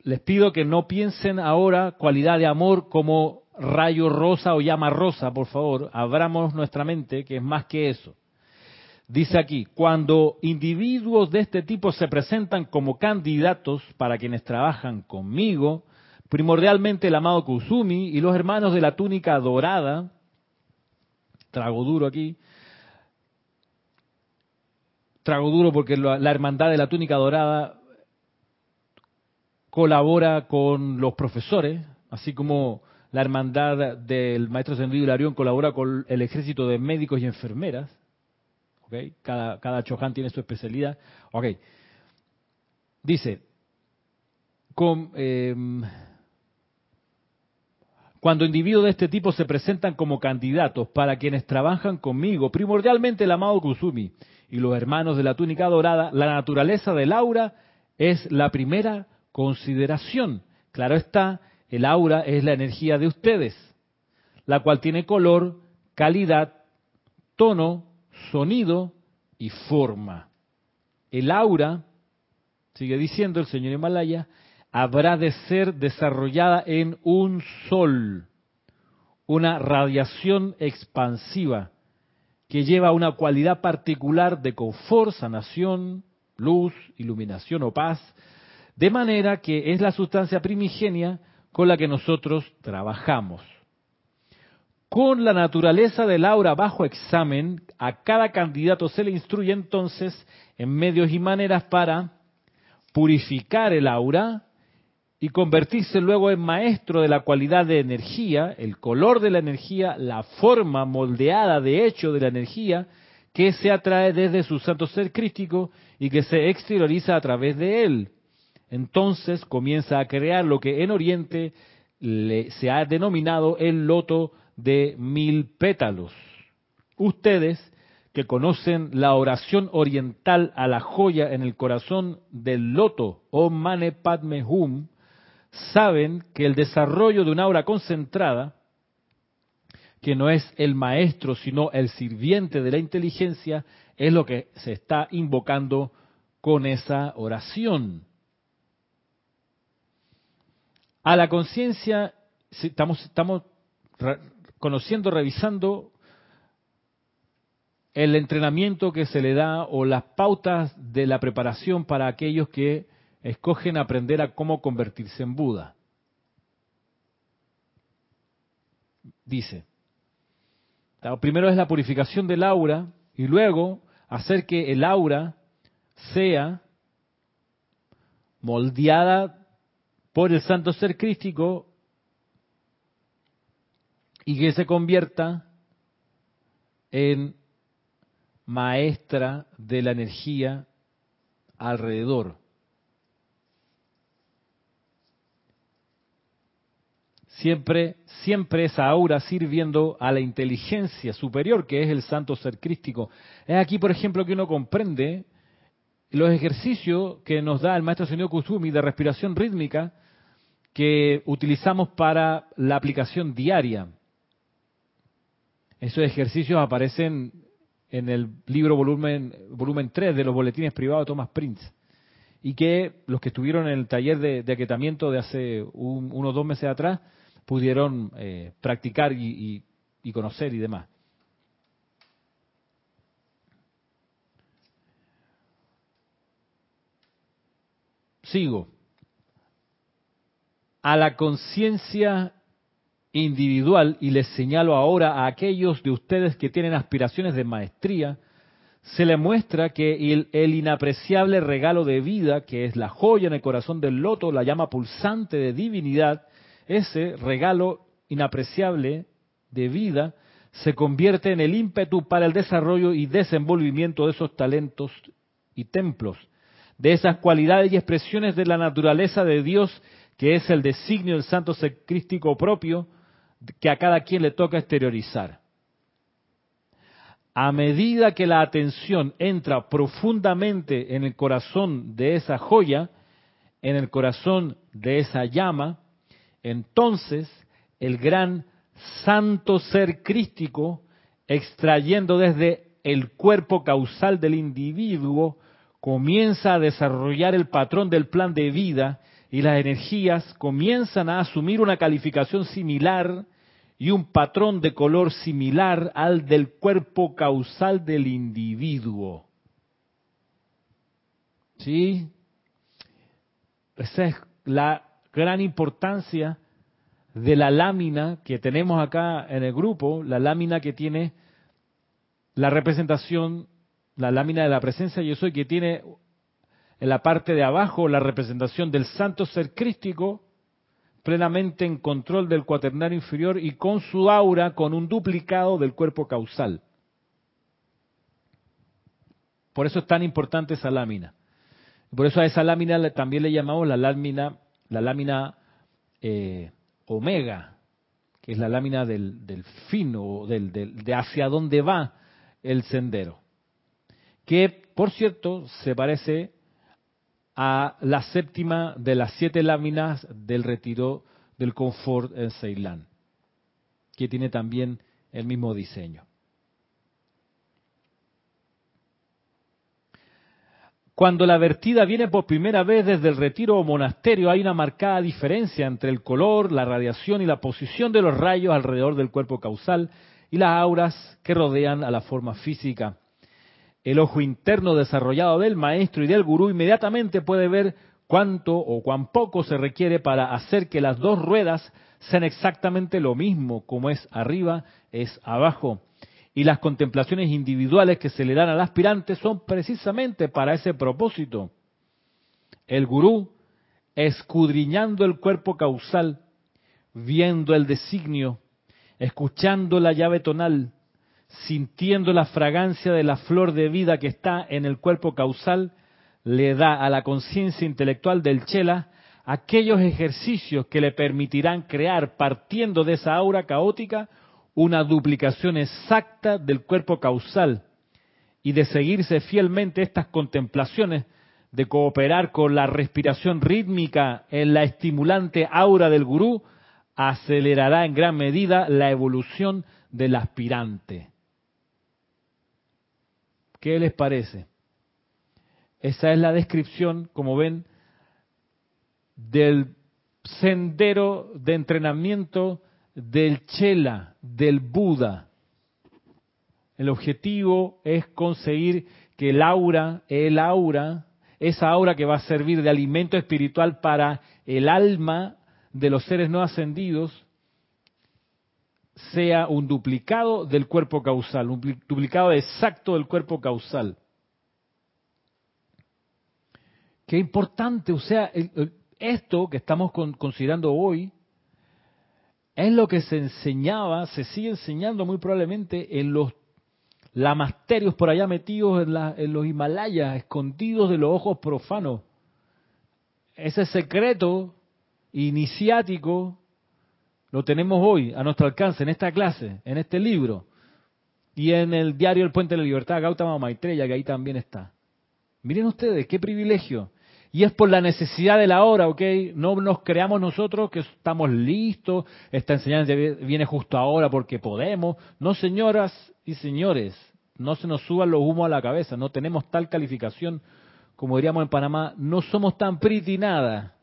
Les pido que no piensen ahora cualidad de amor como rayo rosa o llama rosa, por favor, abramos nuestra mente, que es más que eso. Dice aquí, cuando individuos de este tipo se presentan como candidatos para quienes trabajan conmigo, primordialmente el amado Kusumi y los hermanos de la túnica dorada, trago duro aquí, trago duro porque la hermandad de la túnica dorada colabora con los profesores, así como la hermandad del maestro Sendido Hilarión colabora con el ejército de médicos y enfermeras. ¿okay? Cada, cada Chohan tiene su especialidad. Okay. Dice, em, cuando individuos de este tipo se presentan como candidatos para quienes trabajan conmigo, primordialmente el amado Kusumi y los hermanos de la túnica dorada, la naturaleza del aura es la primera consideración. Claro está, el aura es la energía de ustedes, la cual tiene color, calidad, tono, sonido y forma. El aura, sigue diciendo el señor Himalaya, habrá de ser desarrollada en un sol, una radiación expansiva que lleva una cualidad particular de confort, sanación, luz, iluminación o paz, de manera que es la sustancia primigenia con la que nosotros trabajamos. Con la naturaleza del aura bajo examen, a cada candidato se le instruye entonces en medios y maneras para purificar el aura y convertirse luego en maestro de la cualidad de energía, el color de la energía, la forma moldeada de hecho de la energía que se atrae desde su santo ser crístico y que se exterioriza a través de él entonces comienza a crear lo que en Oriente se ha denominado el loto de mil pétalos. Ustedes que conocen la oración oriental a la joya en el corazón del loto, o Mane Padme Hum, saben que el desarrollo de una aura concentrada, que no es el maestro, sino el sirviente de la inteligencia, es lo que se está invocando con esa oración. A la conciencia, estamos, estamos conociendo, revisando el entrenamiento que se le da o las pautas de la preparación para aquellos que escogen aprender a cómo convertirse en Buda. Dice, primero es la purificación del aura y luego hacer que el aura sea moldeada por el santo ser crístico y que se convierta en maestra de la energía alrededor. Siempre, siempre esa aura sirviendo a la inteligencia superior que es el santo ser crístico. Es aquí, por ejemplo, que uno comprende los ejercicios que nos da el maestro señor Kusumi de respiración rítmica que utilizamos para la aplicación diaria. Esos ejercicios aparecen en el libro volumen, volumen 3 de los boletines privados de Thomas Prince. Y que los que estuvieron en el taller de, de aquietamiento de hace unos dos meses atrás pudieron eh, practicar y conocer y demás. Sigo. A la conciencia individual, y les señalo ahora a aquellos de ustedes que tienen aspiraciones de maestría, se le muestra que el, el, inapreciable regalo de vida, que es la joya en el corazón del loto, la llama pulsante de divinidad, ese regalo inapreciable de vida se convierte en el ímpetu para el desarrollo y desenvolvimiento de esos talentos y templos, de esas cualidades y expresiones de la naturaleza de Dios, que es el designio del santo secrístico propio, que a cada quien le toca exteriorizar. A medida que la atención entra profundamente en el corazón de esa joya, en el corazón de esa llama, entonces el gran santo ser crístico, extrayendo desde el cuerpo causal del individuo, comienza a desarrollar el patrón del plan de vida y las energías comienzan a asumir una calificación similar y un patrón de color similar al del cuerpo causal del individuo. ¿Sí? Esa es la gran importancia de la lámina que tenemos acá en el grupo, la lámina que tiene la representación la lámina de la presencia yo soy que tiene en la parte de abajo la representación del santo ser crístico plenamente en control del cuaternario inferior y con su aura con un duplicado del cuerpo causal. Por eso es tan importante esa lámina. Por eso a esa lámina también le llamamos la lámina, la lámina eh, omega, que es la lámina del, del fino, del, del, de hacia dónde va el sendero que por cierto se parece a la séptima de las siete láminas del retiro del confort en Ceilán, que tiene también el mismo diseño. Cuando la vertida viene por primera vez desde el retiro o monasterio, hay una marcada diferencia entre el color, la radiación y la posición de los rayos alrededor del cuerpo causal y las auras que rodean a la forma física el ojo interno desarrollado del maestro y del gurú inmediatamente puede ver cuánto o cuán poco se requiere para hacer que las dos ruedas sean exactamente lo mismo, como es arriba, es abajo. Y las contemplaciones individuales que se le dan al aspirante son precisamente para ese propósito. El gurú, escudriñando el cuerpo causal, viendo el designio, escuchando la llave tonal, sintiendo la fragancia de la flor de vida que está en el cuerpo causal, le da a la conciencia intelectual del Chela aquellos ejercicios que le permitirán crear, partiendo de esa aura caótica, una duplicación exacta del cuerpo causal y de seguirse fielmente estas contemplaciones, de cooperar con la respiración rítmica en la estimulante aura del gurú, acelerará en gran medida la evolución del aspirante. ¿Qué les parece? Esa es la descripción, como ven, del sendero de entrenamiento del Chela, del Buda. El objetivo es conseguir que el aura, el aura, esa aura que va a servir de alimento espiritual para el alma de los seres no ascendidos, sea un duplicado del cuerpo causal, un duplicado exacto del cuerpo causal. Qué importante, o sea, esto que estamos considerando hoy es lo que se enseñaba, se sigue enseñando muy probablemente en los lamasterios por allá metidos en, en los Himalayas, escondidos de los ojos profanos. Ese secreto iniciático lo tenemos hoy a nuestro alcance en esta clase, en este libro y en el diario El Puente de la Libertad, Gautama Maitreya, que ahí también está. Miren ustedes, qué privilegio. Y es por la necesidad de la hora, ¿ok? No nos creamos nosotros que estamos listos, esta enseñanza viene justo ahora porque podemos. No, señoras y señores, no se nos suban los humos a la cabeza, no tenemos tal calificación, como diríamos en Panamá, no somos tan pretty nada.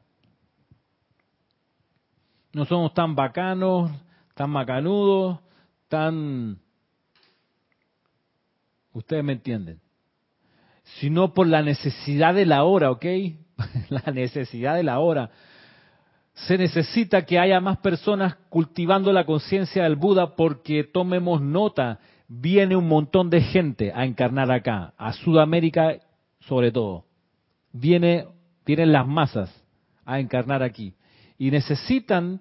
No somos tan bacanos, tan macanudos, tan... Ustedes me entienden. Sino por la necesidad de la hora, ¿ok? (laughs) la necesidad de la hora. Se necesita que haya más personas cultivando la conciencia del Buda porque tomemos nota, viene un montón de gente a encarnar acá, a Sudamérica sobre todo. Viene, las masas a encarnar aquí y necesitan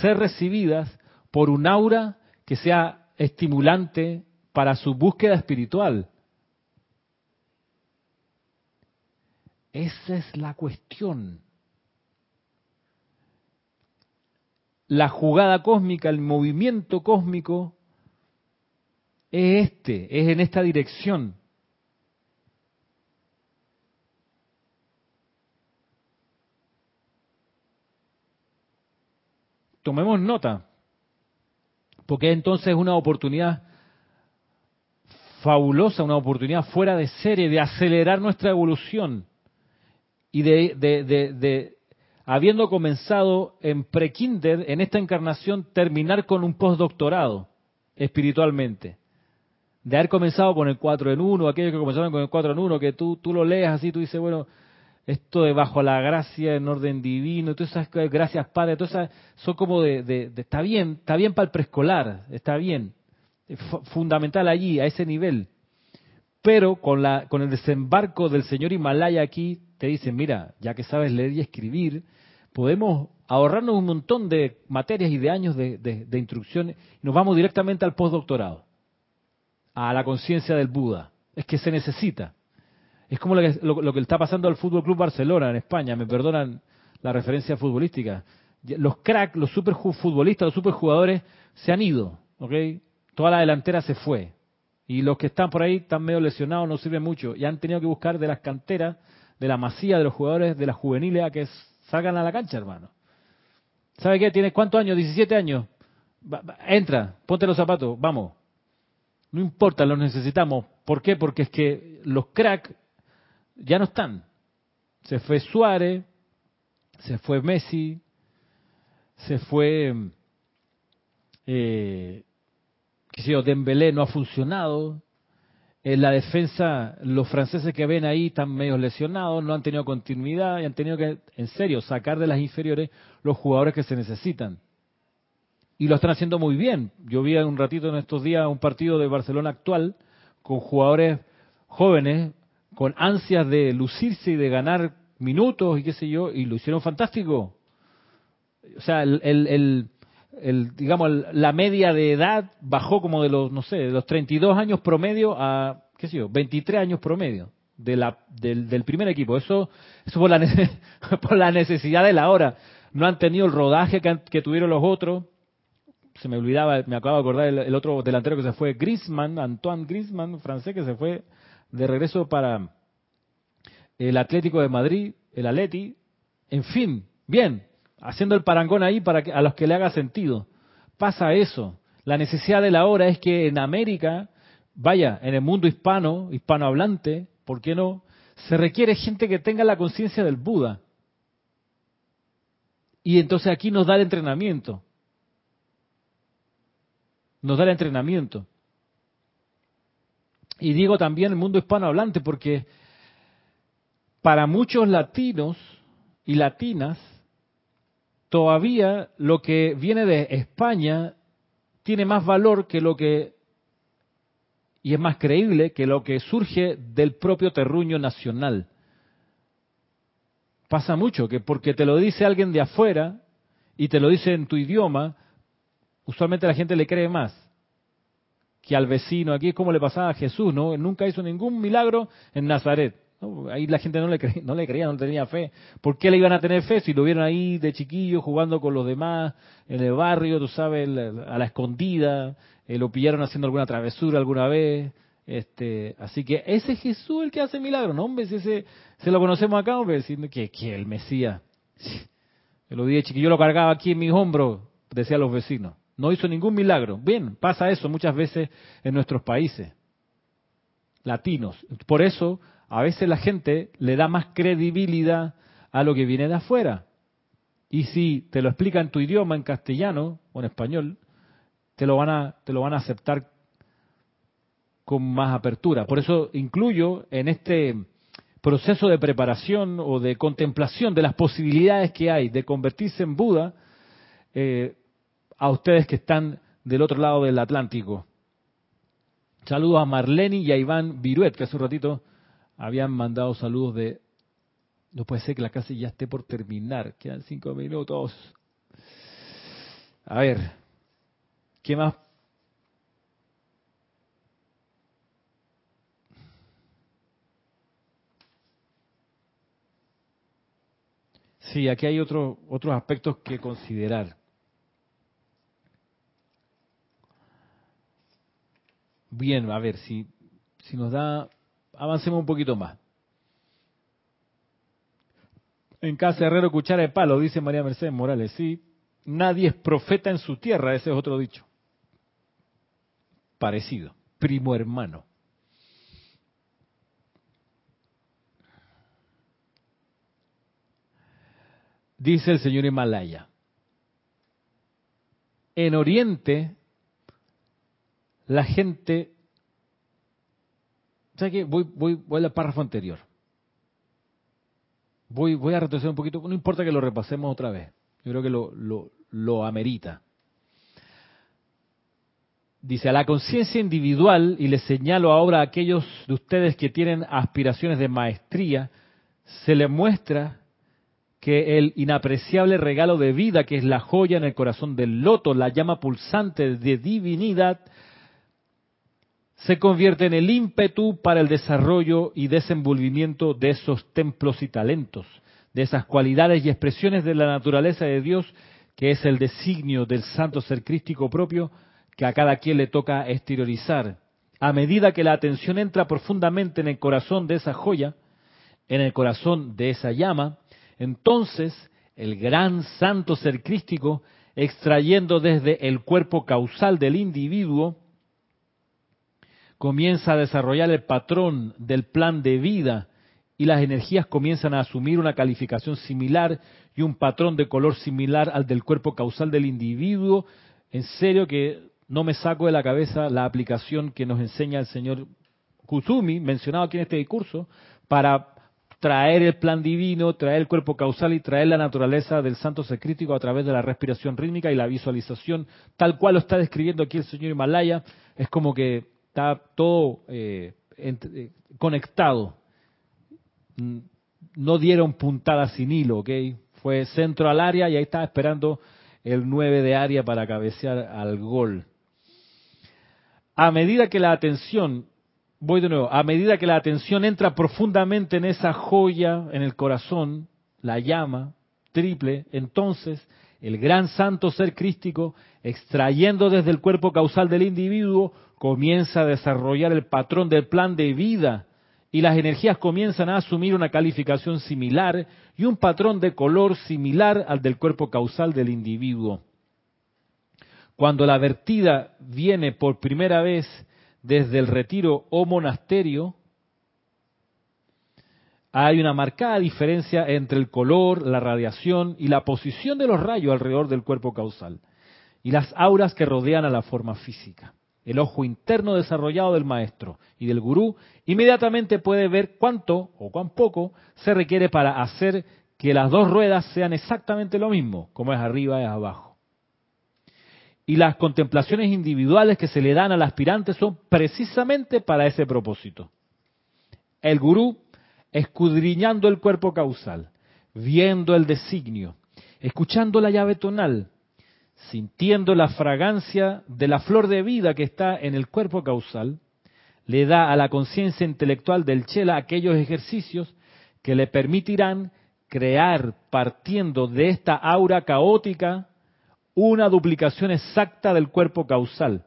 ser recibidas por un aura que sea estimulante para su búsqueda espiritual. Esa es la cuestión. La jugada cósmica, el movimiento cósmico es este, es en esta dirección. Tomemos nota, porque entonces es una oportunidad fabulosa, una oportunidad fuera de serie de acelerar nuestra evolución y de, de, habiendo comenzado en pre-kinder, en esta encarnación, terminar con un postdoctorado espiritualmente. De haber comenzado con el 4 en 1, aquellos que comenzaron con el 4 en 1, que tú, tú lo lees así, tú dices, bueno, esto de bajo la gracia en orden divino, todas esas gracias Padre, todas esas son como de, de, está bien, está bien para el preescolar, está bien, fundamental allí, a ese nivel. Pero con, la, con el desembarco del señor Himalaya aquí, te dicen, mira, ya que sabes leer y escribir, podemos ahorrarnos un montón de materias y de años de, de, instrucciones y nos vamos directamente al postdoctorado, a la conciencia del Buda. Es que se necesita. Es como lo que, lo, que está pasando al Fútbol Club Barcelona en España, me perdonan la referencia futbolística. Los cracks, los superfutbolistas, los superjugadores se han ido, ¿ok? Toda la delantera se fue. Y los que están por ahí están medio lesionados, no sirven mucho. Y han tenido que buscar de las canteras de la masía de los jugadores de la juveniles a que salgan a la cancha, hermano. ¿Sabe qué? ¿Tienes cuántos años? 17 años. Entra, ponte los zapatos, vamos. No importa, los necesitamos. ¿Por qué? Porque es que los crack ya no están. Se fue Suárez, se fue Messi, se fue, eh, qué sé yo, Dembélé no ha funcionado, en la defensa, los franceses que ven ahí están medio lesionados, no han tenido continuidad y han tenido que, en serio, sacar de las inferiores los jugadores que se necesitan. Y lo están haciendo muy bien. Yo vi un ratito en estos días un partido de Barcelona actual con jugadores jóvenes, con ansias de lucirse y de ganar minutos y qué sé yo, y lo hicieron fantástico. O sea, el, el, el, digamos, la media de edad bajó como de los, no sé, de los 32 años promedio a, qué sé yo, 23 años promedio de la, del, del primer equipo. Eso, eso por la, (laughs) necesidad de la hora. No han tenido el rodaje que, que tuvieron los otros. se me olvidaba, me acabo de acordar el, otro delantero que se fue, Griezmann, Antoine Griezmann, francés, que se fue de regreso para el Atlético de Madrid, el Atleti, en fin, bien, haciendo el parangón ahí para que, a los que le haga sentido. Pasa eso. La necesidad de la hora es que en América, vaya, en el mundo hispano, hispanohablante, ¿por qué no? Se requiere gente que tenga la conciencia del Buda. Y entonces aquí nos da el entrenamiento. Nos da el entrenamiento. Y digo también el mundo hispanohablante porque para muchos latinos y latinas, todavía lo que viene de España tiene más valor que lo que, y es más creíble que lo que surge del propio terruño nacional. Pasa mucho que porque te lo dice alguien de afuera y te lo dice en tu idioma, usualmente la gente le cree más que al vecino. Aquí es como le pasaba a Jesús, ¿no? nunca hizo ningún milagro en Nazaret. Ahí la gente no le, creía, no le creía, no tenía fe. ¿Por qué le iban a tener fe si lo vieron ahí de chiquillo jugando con los demás en el barrio, tú sabes, a la escondida? Eh, lo pillaron haciendo alguna travesura alguna vez. Este, así que ese es Jesús el que hace milagros, ¿no? Hombre, si ese, se lo conocemos acá, hombre, diciendo que, que el Mesías. (laughs) Me lo vi de chiquillo, lo cargaba aquí en mis hombros, decían los vecinos. No hizo ningún milagro. Bien, pasa eso muchas veces en nuestros países latinos. Por eso a veces la gente le da más credibilidad a lo que viene de afuera. Y si te lo explica en tu idioma, en castellano o en español, te lo van a, te lo van a aceptar con más apertura. Por eso incluyo en este proceso de preparación o de contemplación de las posibilidades que hay de convertirse en Buda eh, a ustedes que están del otro lado del Atlántico. Saludos a Marlene y a Iván Viruet, que hace un ratito habían mandado saludos de, no puede ser que la clase ya esté por terminar, quedan cinco minutos. A ver, ¿qué más? Sí, aquí hay otro, otros aspectos que considerar. Bien, a ver, si, si nos da avancemos un poquito más. En casa Herrero, cuchara de palo, dice María Mercedes Morales. Sí, nadie es profeta en su tierra, ese es otro dicho. Parecido, primo hermano. Dice el señor Himalaya. En Oriente, la gente ¿Sabes qué? Voy, voy, voy al párrafo anterior. Voy, a retroceder un poquito, no importa que lo repasemos otra vez. Yo creo que lo amerita. Dice, a la conciencia individual, y le señalo ahora a aquellos de ustedes que tienen aspiraciones de maestría, se le muestra que el inapreciable regalo de vida, que es la joya en el corazón del loto, la llama pulsante de divinidad, se convierte en el ímpetu para el desarrollo y desenvolvimiento de esos templos y talentos, de esas cualidades y expresiones de la naturaleza de Dios, que es el designio del santo ser crístico propio que a cada quien le toca exteriorizar. A medida que la atención entra profundamente en el corazón de esa joya, en el corazón de esa llama, entonces el gran santo ser crístico, extrayendo desde el cuerpo causal del individuo, comienza a desarrollar el patrón del plan de vida y las energías comienzan a asumir una calificación similar y un patrón de color similar al del cuerpo causal del individuo. En serio que no me saco de la cabeza la aplicación que nos enseña el señor Kusumi, mencionado aquí en este discurso, para traer el plan divino, traer el cuerpo causal y traer la naturaleza del santo secrítico a través de la respiración rítmica y la visualización, tal cual lo está describiendo aquí el señor Himalaya. Es como que está todo eh, eh, conectado. No dieron puntada sin hilo, ¿ok? Fue centro al área y ahí estaba esperando el 9 de área para cabecear al gol. A medida que la atención, voy de nuevo, a medida que la atención entra profundamente en esa joya en el corazón, la llama triple, entonces el gran santo ser crístico, extrayendo desde el cuerpo causal del individuo, comienza a desarrollar el patrón del plan de vida y las energías comienzan a asumir una calificación similar y un patrón de color similar al del cuerpo causal del individuo. Cuando la vertida viene por primera vez desde el retiro o monasterio, hay una marcada diferencia entre el color, la radiación y la posición de los rayos alrededor del cuerpo causal y las auras que rodean a la forma física. El ojo interno desarrollado del maestro y del gurú inmediatamente puede ver cuánto o cuán poco se requiere para hacer que las dos ruedas sean exactamente lo mismo, como es arriba y abajo. Y las contemplaciones individuales que se le dan al aspirante son precisamente para ese propósito. El gurú escudriñando el cuerpo causal, viendo el designio, escuchando la llave tonal, sintiendo la fragancia de la flor de vida que está en el cuerpo causal, le da a la conciencia intelectual del Chela aquellos ejercicios que le permitirán crear, partiendo de esta aura caótica, una duplicación exacta del cuerpo causal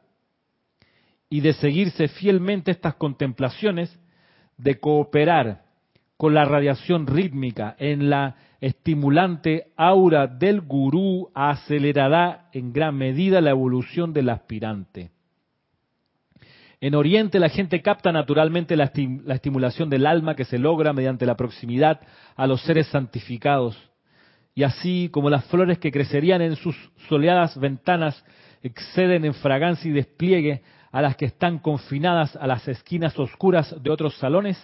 y de seguirse fielmente estas contemplaciones, de cooperar con la radiación rítmica en la estimulante aura del gurú acelerará en gran medida la evolución del aspirante. En Oriente la gente capta naturalmente la, estimulación del alma que se logra mediante la proximidad a los seres santificados. Y así como las flores que crecerían en sus soleadas ventanas exceden en fragancia y despliegue a las que están confinadas a las esquinas oscuras de otros salones,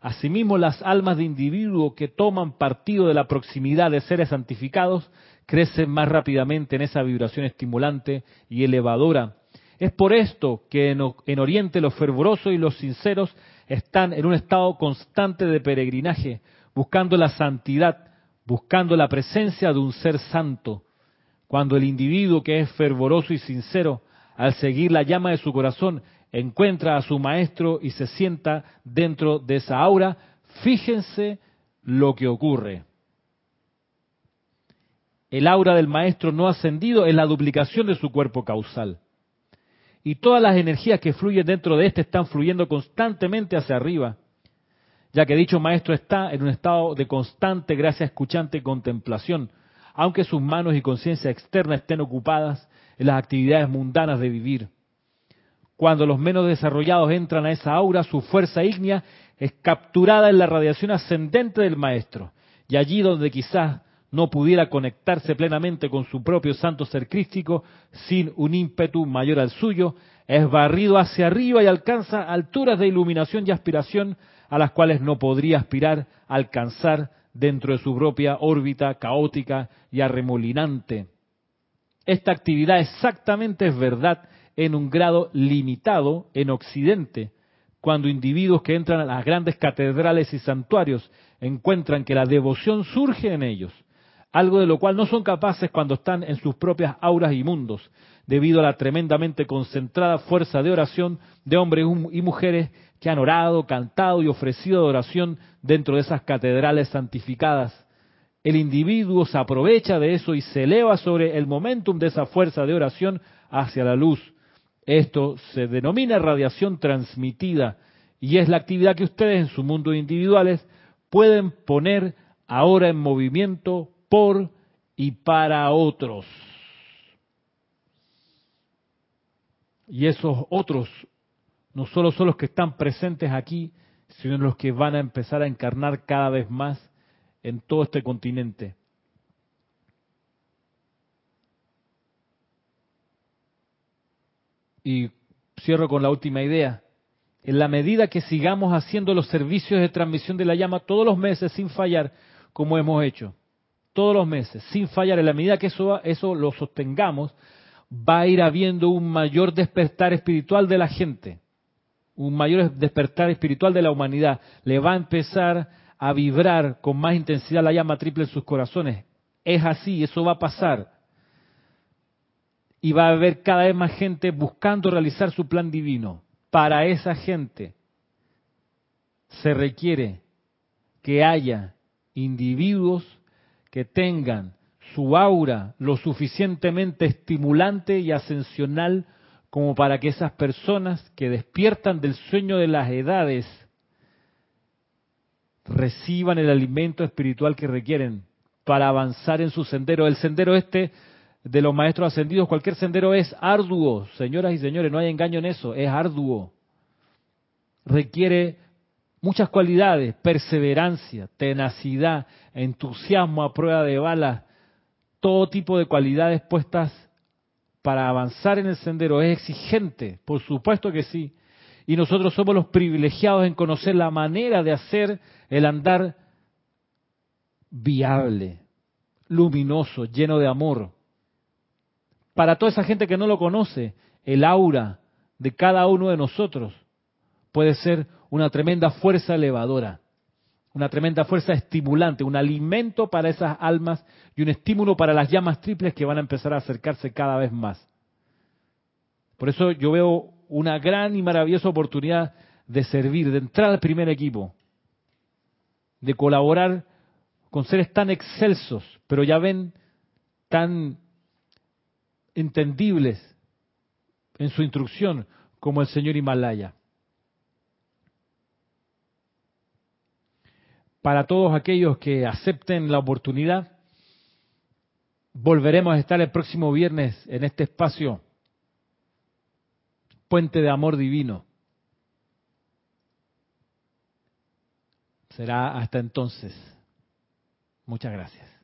Asimismo, las almas de individuos que toman partido de la proximidad de seres santificados crecen más rápidamente en esa vibración estimulante y elevadora. Es por esto que en, Oriente los fervorosos y los sinceros están en un estado constante de peregrinaje, buscando la santidad, buscando la presencia de un ser santo. Cuando el individuo que es fervoroso y sincero, al seguir la llama de su corazón, encuentra a su maestro y se sienta dentro de esa aura, fíjense lo que ocurre. El aura del maestro no ascendido es la duplicación de su cuerpo causal. Y todas las energías que fluyen dentro de éste están fluyendo constantemente hacia arriba, ya que dicho maestro está en un estado de constante gracia escuchante y contemplación, aunque sus manos y conciencia externa estén ocupadas en las actividades mundanas de vivir. Cuando los menos desarrollados entran a esa aura, su fuerza ígnea es capturada en la radiación ascendente del maestro. Y allí donde quizás no pudiera conectarse plenamente con su propio santo ser crístico sin un ímpetu mayor al suyo, es barrido hacia arriba y alcanza alturas de iluminación y aspiración a las cuales no podría aspirar a alcanzar dentro de su propia órbita caótica y arremolinante. Esta actividad exactamente es verdad en un grado limitado en Occidente, cuando individuos que entran a las grandes catedrales y santuarios encuentran que la devoción surge en ellos, algo de lo cual no son capaces cuando están en sus propias auras y mundos, debido a la tremendamente concentrada fuerza de oración de hombres y mujeres que han orado, cantado y ofrecido oración dentro de esas catedrales santificadas. El individuo se aprovecha de eso y se eleva sobre el momentum de esa fuerza de oración hacia la luz, esto se denomina radiación transmitida y es la actividad que ustedes en su mundo individuales pueden poner ahora en movimiento por y para otros. Y esos otros no solo son los que están presentes aquí, sino los que van a empezar a encarnar cada vez más en todo este continente. Y cierro con la última idea. En la medida que sigamos haciendo los servicios de transmisión de la llama todos los meses sin fallar, como hemos hecho, todos los meses, sin fallar, en la medida que eso, eso lo sostengamos, va a ir habiendo un mayor despertar espiritual de la gente, un mayor despertar espiritual de la humanidad. Le va a empezar a vibrar con más intensidad la llama triple en sus corazones. Es así, eso va a pasar y va a haber cada vez más gente buscando realizar su plan divino. Para esa gente se requiere que haya individuos que tengan su aura lo suficientemente estimulante y ascensional como para que esas personas que despiertan del sueño de las edades reciban el alimento espiritual que requieren para avanzar en su sendero. El sendero este de los maestros ascendidos, cualquier sendero es arduo, señoras y señores, no hay engaño en eso, es arduo. Requiere muchas cualidades, perseverancia, tenacidad, entusiasmo a prueba de balas, todo tipo de cualidades puestas para avanzar en el sendero. Es exigente, por supuesto que sí. Y nosotros somos los privilegiados en conocer la manera de hacer el andar viable, luminoso, lleno de amor. Para toda esa gente que no lo conoce, el aura de cada uno de nosotros puede ser una tremenda fuerza elevadora una tremenda fuerza estimulante, un alimento para esas almas y un estímulo para las llamas triples que van a empezar a acercarse cada vez más. Por eso yo veo una gran y maravillosa oportunidad de servir, de entrar al primer equipo, de colaborar con seres tan excelsos, pero ya ven tan entendibles en su instrucción como el señor Himalaya. para todos aquellos que acepten la oportunidad. Volveremos a estar el próximo viernes en este espacio, Puente de Amor Divino. Será hasta entonces. Muchas gracias.